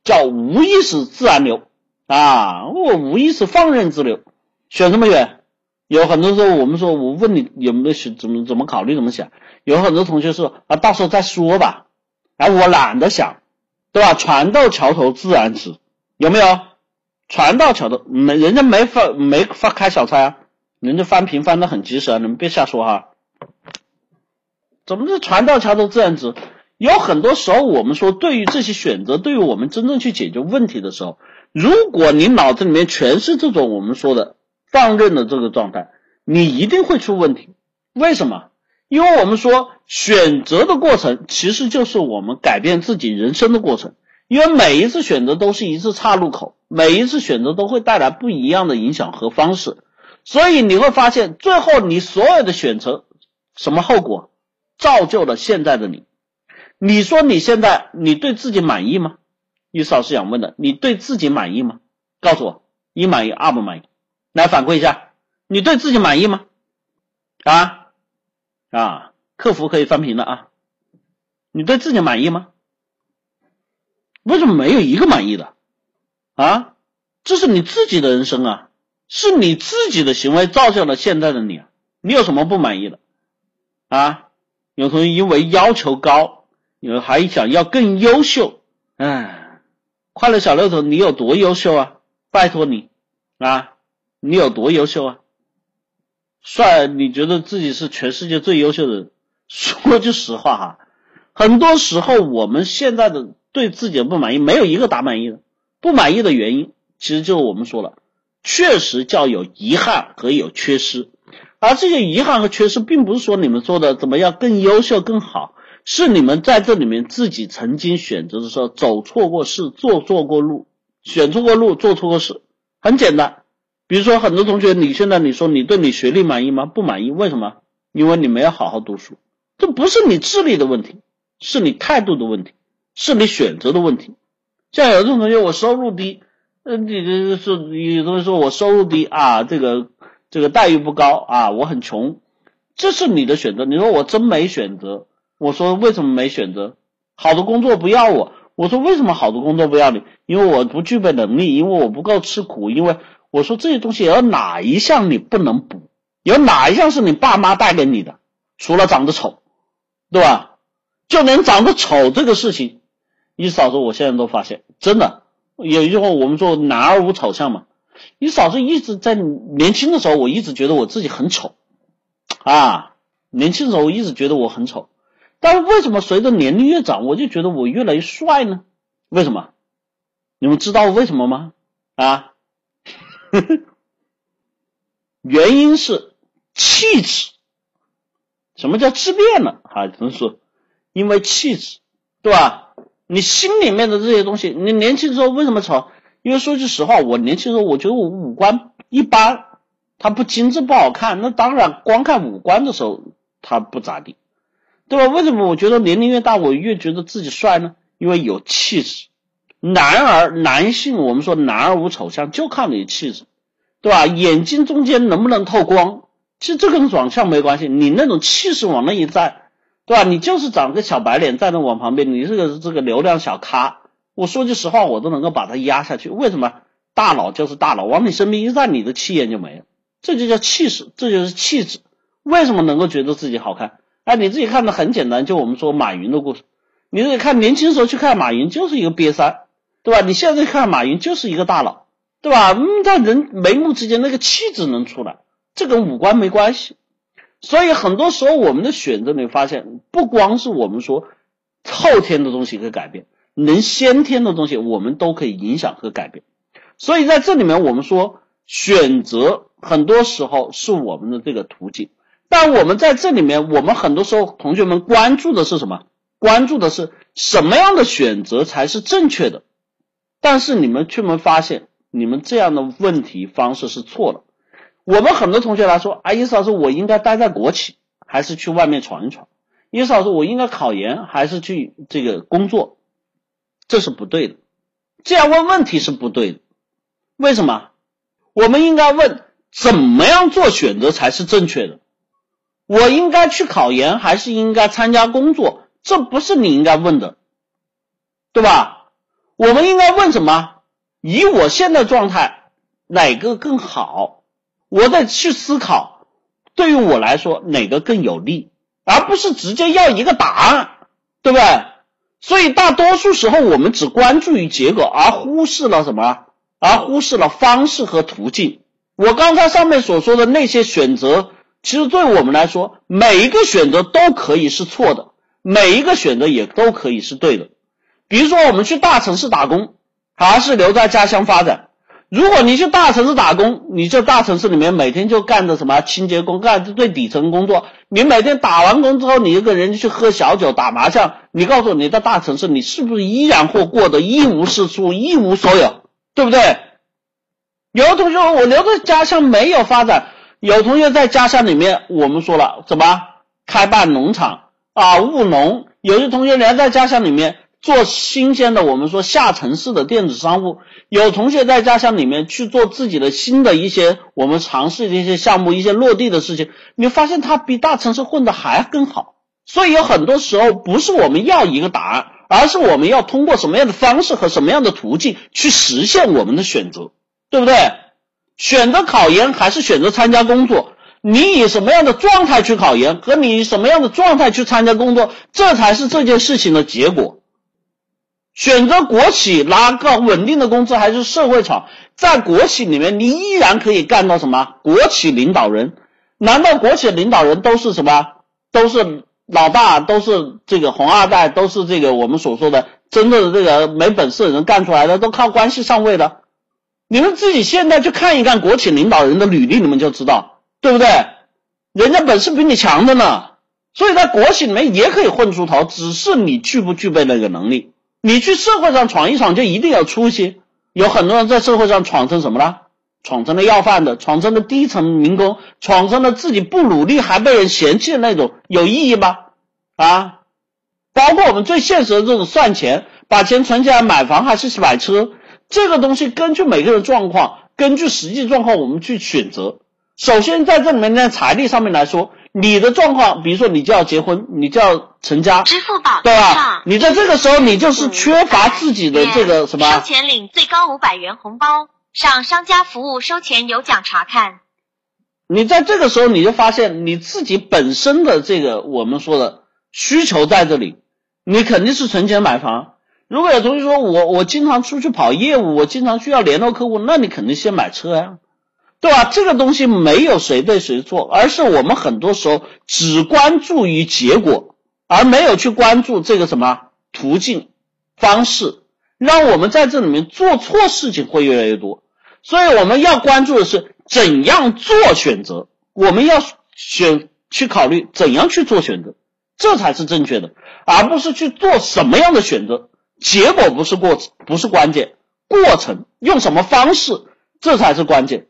A: 叫无意识自然流啊，我无意识放任自流，选什么选？有很多时候我们说，我问你有没有选，怎么怎么考虑，怎么想？有很多同学说啊，到时候再说吧，哎，我懒得想，对吧？船到桥头自然直，有没有？船到桥头没人家没发没发开小差啊，人家翻屏翻的很及时啊，你们别瞎说哈。怎么是船到桥头自然直？有很多时候我们说，对于这些选择，对于我们真正去解决问题的时候，如果你脑子里面全是这种我们说的放任的这个状态，你一定会出问题。为什么？因为我们说选择的过程其实就是我们改变自己人生的过程，因为每一次选择都是一次岔路口，每一次选择都会带来不一样的影响和方式，所以你会发现最后你所有的选择什么后果，造就了现在的你。你说你现在你对自己满意吗？于老师想问的，你对自己满意吗？告诉我，一满意，二不满意，来反馈一下，你对自己满意吗？啊？啊，客服可以翻屏了啊！你对自己满意吗？为什么没有一个满意的？啊，这是你自己的人生啊，是你自己的行为造就了现在的你，你有什么不满意的？啊，有同学因为要求高，有还想要更优秀，哎，快乐小六头，你有多优秀啊？拜托你啊，你有多优秀啊？帅，你觉得自己是全世界最优秀的人？说句实话哈，很多时候我们现在的对自己的不满意，没有一个打满意的。不满意的原因，其实就是我们说了，确实叫有遗憾和有缺失。而这些遗憾和缺失，并不是说你们做的怎么样更优秀更好，是你们在这里面自己曾经选择的时候走错过事，做错过路，选错过路，做错过事。很简单。比如说，很多同学，你现在你说你对你学历满意吗？不满意，为什么？因为你没有好好读书，这不是你智力的问题，是你态度的问题，是你选择的问题。像有这种同学，我收入低，呃，你这是有同学说我收入低啊，这个这个待遇不高啊，我很穷，这是你的选择。你说我真没选择，我说为什么没选择？好的工作不要我，我说为什么好的工作不要你？因为我不具备能力，因为我不够吃苦，因为。我说这些东西有哪一项你不能补？有哪一项是你爸妈带给你的？除了长得丑，对吧？就连长得丑这个事情，你嫂子，我现在都发现，真的有一句话，我们说男儿无丑相嘛。你嫂子一直在年轻的时候，我一直觉得我自己很丑啊。年轻的时候我一直觉得我很丑，但是为什么随着年龄越长，我就觉得我越来越帅呢？为什么？你们知道为什么吗？啊？原因是气质。什么叫质变了？啊，只能说因为气质，对吧？你心里面的这些东西，你年轻时候为什么丑？因为说句实话，我年轻时候我觉得我五官一般，它不精致不好看。那当然，光看五官的时候，它不咋地，对吧？为什么我觉得年龄越大，我越觉得自己帅呢？因为有气质。男儿男性，我们说男儿无丑相，就看你气质，对吧？眼睛中间能不能透光？其实这跟长相没关系，你那种气势往那一站，对吧？你就是长个小白脸站在我旁边，你这个这个流量小咖，我说句实话，我都能够把他压下去。为什么？大佬就是大佬，往你身边一站，你的气焰就没了，这就叫气势，这就是气质。为什么能够觉得自己好看？哎，你自己看的很简单，就我们说马云的故事，你自己看年轻时候去看马云，就是一个瘪三。对吧？你现在看马云就是一个大佬，对吧？嗯，在人眉目之间那个气质能出来，这跟五官没关系。所以很多时候我们的选择，你发现不光是我们说后天的东西可以改变，能先天的东西我们都可以影响和改变。所以在这里面，我们说选择很多时候是我们的这个途径，但我们在这里面，我们很多时候同学们关注的是什么？关注的是什么样的选择才是正确的？但是你们却没发现，你们这样的问题方式是错了。我们很多同学来说，啊，伊思老师，我应该待在国企，还是去外面闯一闯？伊思老师，我应该考研，还是去这个工作？这是不对的，这样问问题是不对的。为什么？我们应该问，怎么样做选择才是正确的？我应该去考研，还是应该参加工作？这不是你应该问的，对吧？我们应该问什么？以我现在状态，哪个更好？我得去思考，对于我来说哪个更有利，而不是直接要一个答案，对不对？所以大多数时候我们只关注于结果，而忽视了什么？而忽视了方式和途径。我刚才上面所说的那些选择，其实对我们来说，每一个选择都可以是错的，每一个选择也都可以是对的。比如说，我们去大城市打工，还是留在家乡发展。如果你去大城市打工，你这大城市里面每天就干着什么清洁工，干着最底层工作。你每天打完工之后，你一个人家去喝小酒、打麻将。你告诉我，你在大城市，你是不是依然会过得一无是处、一无所有，对不对？有的同学说我留在家乡没有发展，有同学在家乡里面，我们说了怎么开办农场啊，务农。有些同学留在家乡里面。做新鲜的，我们说下沉式的电子商务，有同学在家乡里面去做自己的新的一些我们尝试的一些项目，一些落地的事情，你发现他比大城市混的还更好。所以有很多时候不是我们要一个答案，而是我们要通过什么样的方式和什么样的途径去实现我们的选择，对不对？选择考研还是选择参加工作？你以什么样的状态去考研，和你以什么样的状态去参加工作，这才是这件事情的结果。选择国企拿个稳定的工资还是社会厂？在国企里面，你依然可以干到什么？国企领导人？难道国企领导人都是什么？都是老大？都是这个红二代？都是这个我们所说的真正的这个没本事的人干出来的？都靠关系上位的？你们自己现在去看一看国企领导人的履历，你们就知道，对不对？人家本事比你强的呢。所以在国企里面也可以混出头，只是你具不具备那个能力。你去社会上闯一闯，就一定要出息。有很多人在社会上闯成什么了？闯成了要饭的，闯成了低层民工，闯成了自己不努力还被人嫌弃的那种，有意义吗？啊，包括我们最现实的这种算钱，把钱存起来买房还是买车，这个东西根据每个人状况，根据实际状况我们去选择。首先在这里面呢，财力上面来说。你的状况，比如说你就要结婚，你就要成家，
B: 支付宝
A: 对吧？你在这个时候，你就是缺乏自己的这个什么？
B: 收钱领最高五百元红包，上商家服务收钱有奖查看。
A: 你在这个时候，你就发现你自己本身的这个我们说的需求在这里，你肯定是存钱买房。如果有同学说我我经常出去跑业务，我经常需要联络客户，那你肯定先买车呀。对吧？这个东西没有谁对谁错，而是我们很多时候只关注于结果，而没有去关注这个什么途径方式，让我们在这里面做错事情会越来越多。所以我们要关注的是怎样做选择，我们要选去考虑怎样去做选择，这才是正确的，而不是去做什么样的选择。结果不是过不是关键，过程用什么方式，这才是关键。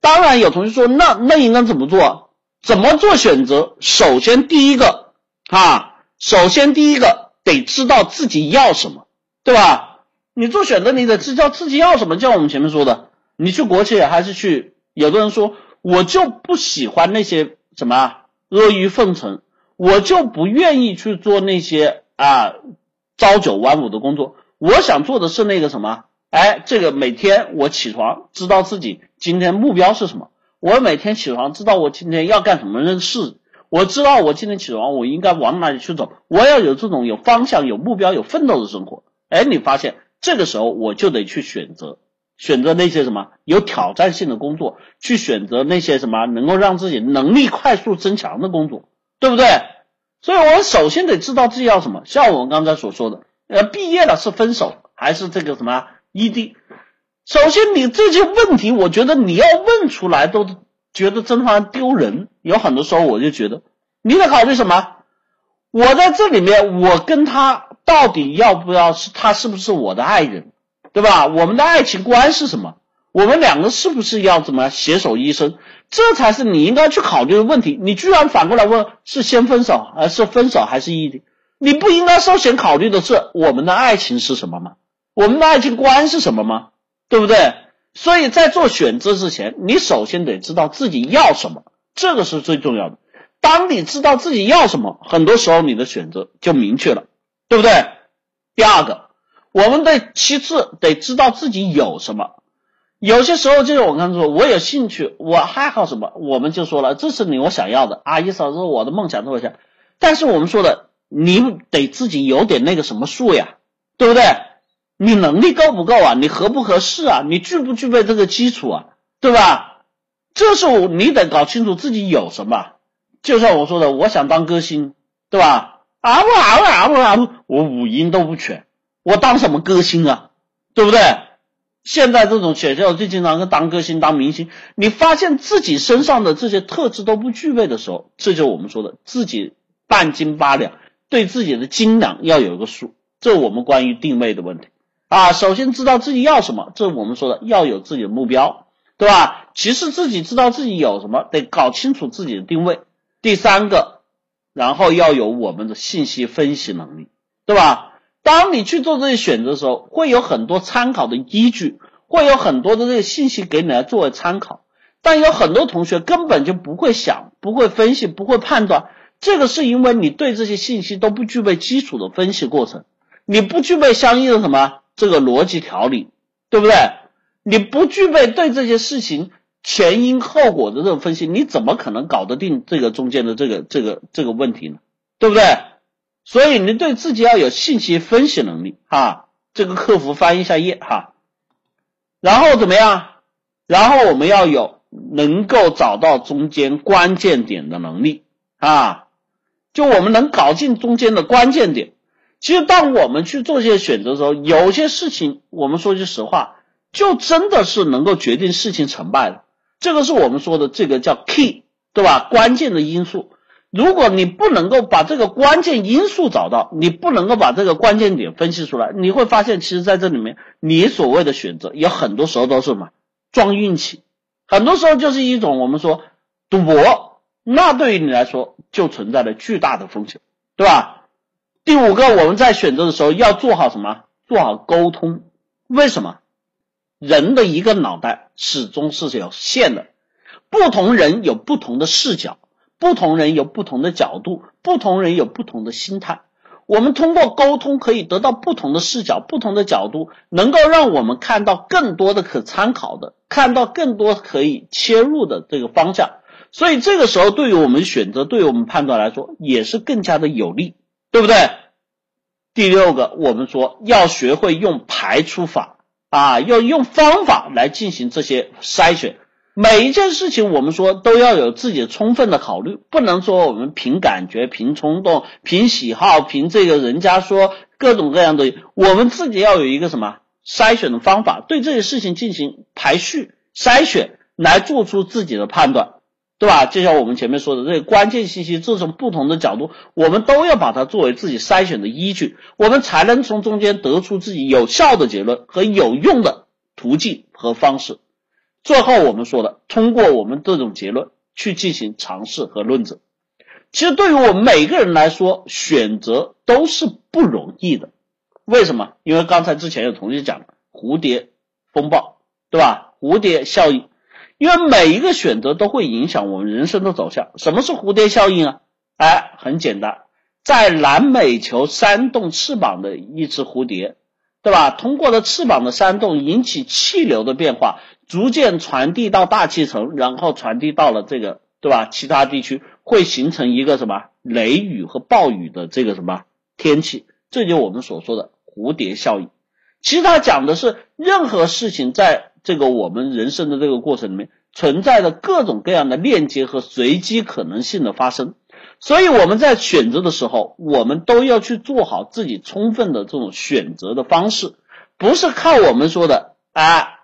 A: 当然有同学说，那那应该怎么做？怎么做选择？首先第一个啊，首先第一个得知道自己要什么，对吧？你做选择，你得知道自己要什么。就像我们前面说的，你去国企还是去？有的人说，我就不喜欢那些什么阿谀奉承，我就不愿意去做那些啊朝九晚五的工作。我想做的是那个什么？哎，这个每天我起床知道自己今天目标是什么，我每天起床知道我今天要干什么事，我知道我今天起床我应该往哪里去走，我要有这种有方向、有目标、有奋斗的生活。哎，你发现这个时候我就得去选择，选择那些什么有挑战性的工作，去选择那些什么能够让自己能力快速增强的工作，对不对？所以我首先得知道自己要什么。像我们刚才所说的，呃，毕业了是分手还是这个什么？异地，首先你这些问题，我觉得你要问出来都觉得真他妈丢人。有很多时候我就觉得，你得考虑什么？我在这里面，我跟他到底要不要是他是不是我的爱人，对吧？我们的爱情观是什么？我们两个是不是要怎么携手一生？这才是你应该去考虑的问题。你居然反过来问，是先分手，还是分手还是异地？你不应该首先考虑的是我们的爱情是什么吗？我们的爱情观是什么吗？对不对？所以在做选择之前，你首先得知道自己要什么，这个是最重要的。当你知道自己要什么，很多时候你的选择就明确了，对不对？第二个，我们的其次得知道自己有什么。有些时候就是我刚才说，我有兴趣，我爱好什么，我们就说了，这是你我想要的啊，意思是我的梦想，我想。但是我们说的。你得自己有点那个什么数呀，对不对？你能力够不够啊？你合不合适啊？你具不具备这个基础啊？对吧？这时候你得搞清楚自己有什么。就像我说的，我想当歌星，对吧？啊不啊不啊不啊不，我五音都不全，我当什么歌星啊？对不对？现在这种学校最经常是当歌星、当明星，你发现自己身上的这些特质都不具备的时候，这就我们说的自己半斤八两，对自己的斤两要有个数。这我们关于定位的问题啊，首先知道自己要什么，这是我们说的要有自己的目标，对吧？其实自己知道自己有什么，得搞清楚自己的定位。第三个，然后要有我们的信息分析能力，对吧？当你去做这些选择的时候，会有很多参考的依据，会有很多的这个信息给你来作为参考。但有很多同学根本就不会想，不会分析，不会判断，这个是因为你对这些信息都不具备基础的分析过程，你不具备相应的什么这个逻辑条理，对不对？你不具备对这些事情前因后果的这种分析，你怎么可能搞得定这个中间的这个这个这个问题呢？对不对？所以你对自己要有信息分析能力哈，这个客服翻一下页哈，然后怎么样？然后我们要有能够找到中间关键点的能力啊，就我们能搞进中间的关键点。其实当我们去做一些选择的时候，有些事情我们说句实话，就真的是能够决定事情成败的。这个是我们说的这个叫 key，对吧？关键的因素。如果你不能够把这个关键因素找到，你不能够把这个关键点分析出来，你会发现，其实在这里面，你所谓的选择，有很多时候都是什么撞运气，很多时候就是一种我们说赌博，那对于你来说就存在着巨大的风险，对吧？第五个，我们在选择的时候要做好什么？做好沟通。为什么？人的一个脑袋始终是有限的，不同人有不同的视角。不同人有不同的角度，不同人有不同的心态。我们通过沟通可以得到不同的视角、不同的角度，能够让我们看到更多的可参考的，看到更多可以切入的这个方向。所以这个时候，对于我们选择、对于我们判断来说，也是更加的有利，对不对？第六个，我们说要学会用排除法啊，要用方法来进行这些筛选。每一件事情，我们说都要有自己充分的考虑，不能说我们凭感觉、凭冲动、凭喜好、凭这个人家说各种各样的，我们自己要有一个什么？筛选的方法，对这些事情进行排序筛选，来做出自己的判断，对吧？就像我们前面说的，这些关键信息，这种不同的角度，我们都要把它作为自己筛选的依据，我们才能从中间得出自己有效的结论和有用的途径和方式。最后我们说的，通过我们这种结论去进行尝试和论证。其实对于我们每个人来说，选择都是不容易的。为什么？因为刚才之前有同学讲蝴蝶风暴，对吧？蝴蝶效应，因为每一个选择都会影响我们人生的走向。什么是蝴蝶效应啊？哎，很简单，在南美球扇动翅膀的一只蝴蝶，对吧？通过了翅膀的扇动，引起气流的变化。逐渐传递到大气层，然后传递到了这个，对吧？其他地区会形成一个什么雷雨和暴雨的这个什么天气，这就我们所说的蝴蝶效应。其实它讲的是任何事情在这个我们人生的这个过程里面存在着各种各样的链接和随机可能性的发生。所以我们在选择的时候，我们都要去做好自己充分的这种选择的方式，不是靠我们说的啊。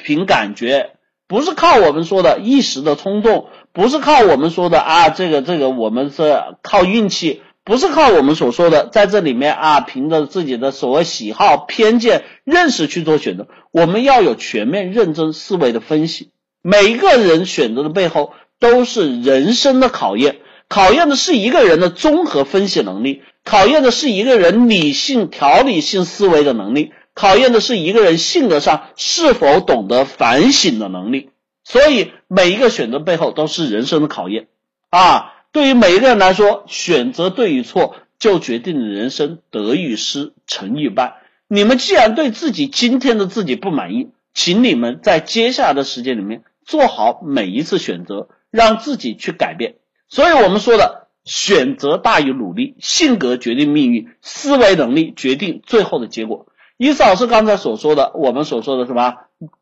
A: 凭感觉，不是靠我们说的一时的冲动，不是靠我们说的啊，这个这个我们是靠运气，不是靠我们所说的在这里面啊，凭着自己的所谓喜好、偏见、认识去做选择。我们要有全面、认真思维的分析。每一个人选择的背后都是人生的考验，考验的是一个人的综合分析能力，考验的是一个人理性、条理性思维的能力。考验的是一个人性格上是否懂得反省的能力，所以每一个选择背后都是人生的考验啊！对于每一个人来说，选择对与错就决定了人生得与失、成与败。你们既然对自己今天的自己不满意，请你们在接下来的时间里面做好每一次选择，让自己去改变。所以我们说的选择大于努力，性格决定命运，思维能力决定最后的结果。伊思老师刚才所说的，我们所说的什么？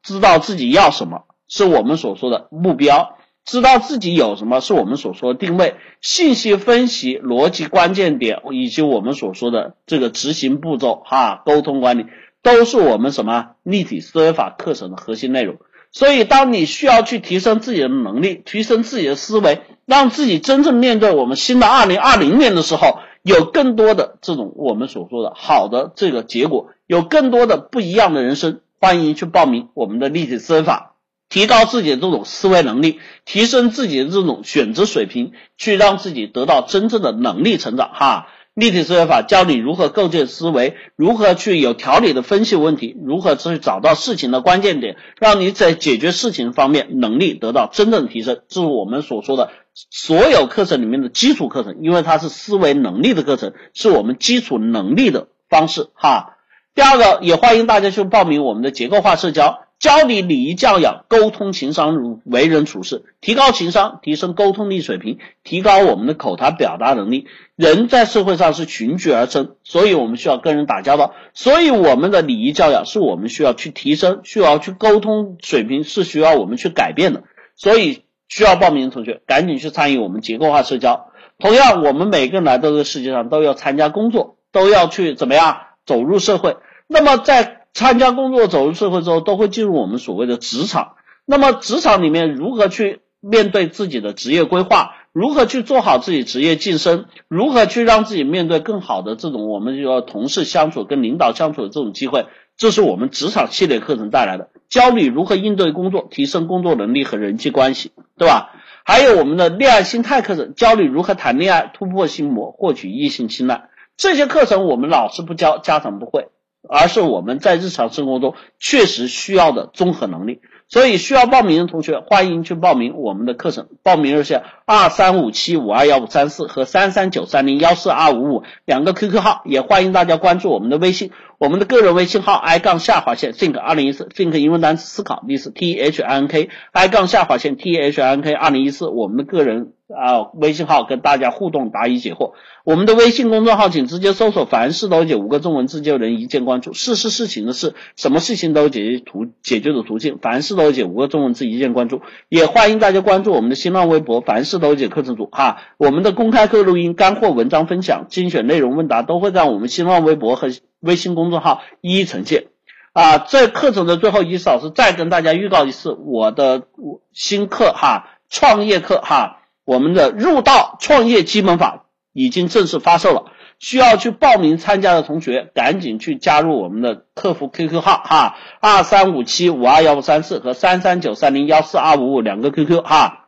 A: 知道自己要什么，是我们所说的目标；知道自己有什么，是我们所说的定位。信息分析、逻辑关键点，以及我们所说的这个执行步骤，哈，沟通管理，都是我们什么立体思维法课程的核心内容。所以，当你需要去提升自己的能力，提升自己的思维，让自己真正面对我们新的二零二零年的时候，有更多的这种我们所说的好的这个结果。有更多的不一样的人生，欢迎去报名我们的立体思维法，提高自己的这种思维能力，提升自己的这种选择水平，去让自己得到真正的能力成长。哈，立体思维法教你如何构建思维，如何去有条理的分析问题，如何去找到事情的关键点，让你在解决事情方面能力得到真正提升。这是我们所说的所有课程里面的基础课程，因为它是思维能力的课程，是我们基础能力的方式。哈。第二个，也欢迎大家去报名我们的结构化社交，教你礼仪教养、沟通情商、如为人处事，提高情商，提升沟通力水平，提高我们的口才表达能力。人在社会上是群居而生，所以我们需要跟人打交道，所以我们的礼仪教养是我们需要去提升，需要去沟通水平是需要我们去改变的。所以需要报名的同学，赶紧去参与我们结构化社交。同样，我们每个人来到这个世界上都要参加工作，都要去怎么样走入社会。那么在参加工作、走入社会之后，都会进入我们所谓的职场。那么职场里面如何去面对自己的职业规划？如何去做好自己职业晋升？如何去让自己面对更好的这种我们要同事相处、跟领导相处的这种机会？这是我们职场系列课程带来的，教你如何应对工作、提升工作能力和人际关系，对吧？还有我们的恋爱心态课程，教你如何谈恋爱、突破心魔、获取异性青睐。这些课程我们老师不教，家长不会。而是我们在日常生活中确实需要的综合能力，所以需要报名的同学欢迎去报名我们的课程。报名热线二三五七五二幺五三四和三三九三零幺四二五五两个 QQ 号，也欢迎大家关注我们的微信，我们的个人微信号 i 杠下划线 think 二零一四 think 英文单词思考意思 t h i n k i 杠下划线 t h i n k 二零一四我们的个人。啊，微信号跟大家互动答疑解惑。我们的微信公众号，请直接搜索“凡事都解”五个中文字就能一键关注。事是事情的事，什么事情都解决途解决的途径。凡事都解五个中文字一键关注。也欢迎大家关注我们的新浪微博“凡事都解课程组”哈。我们的公开课录音、干货文章分享、精选内容问答都会在我们新浪微博和微信公众号一一呈现。啊，在课程的最后，一思老师再跟大家预告一次我的新课哈，创业课哈。我们的入道创业基本法已经正式发售了，需要去报名参加的同学，赶紧去加入我们的客服 QQ 号哈，二三五七五二幺五三四和三三九三零幺四二五五两个 QQ 哈。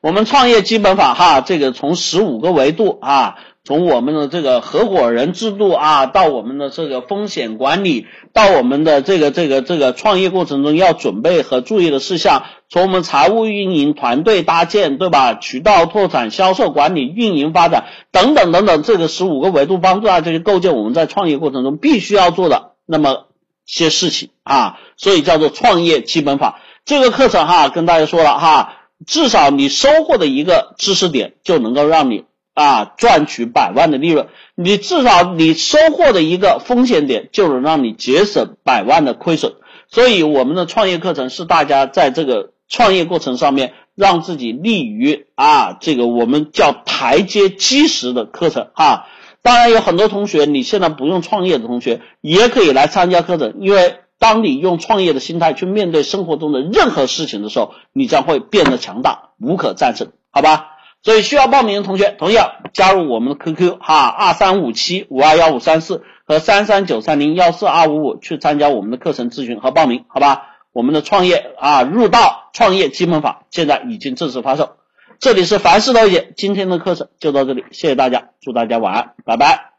A: 我们创业基本法哈，这个从十五个维度啊。从我们的这个合伙人制度啊，到我们的这个风险管理，到我们的这个这个这个创业过程中要准备和注意的事项，从我们财务运营、团队搭建，对吧？渠道拓展、销售管理、运营发展等等等等，这个十五个维度帮助大家去构建我们在创业过程中必须要做的那么些事情啊，所以叫做创业基本法。这个课程哈，跟大家说了哈，至少你收获的一个知识点就能够让你。啊，赚取百万的利润，你至少你收获的一个风险点，就能让你节省百万的亏损。所以，我们的创业课程是大家在这个创业过程上面，让自己立于啊，这个我们叫台阶基石的课程啊。当然，有很多同学你现在不用创业的同学，也可以来参加课程，因为当你用创业的心态去面对生活中的任何事情的时候，你将会变得强大，无可战胜，好吧？所以需要报名的同学，同样加入我们的 QQ 哈二三五七五二幺五三四和三三九三零幺四二五五去参加我们的课程咨询和报名，好吧？我们的创业啊入道创业基本法现在已经正式发售。这里是凡事都解，今天的课程就到这里，谢谢大家，祝大家晚安，拜拜。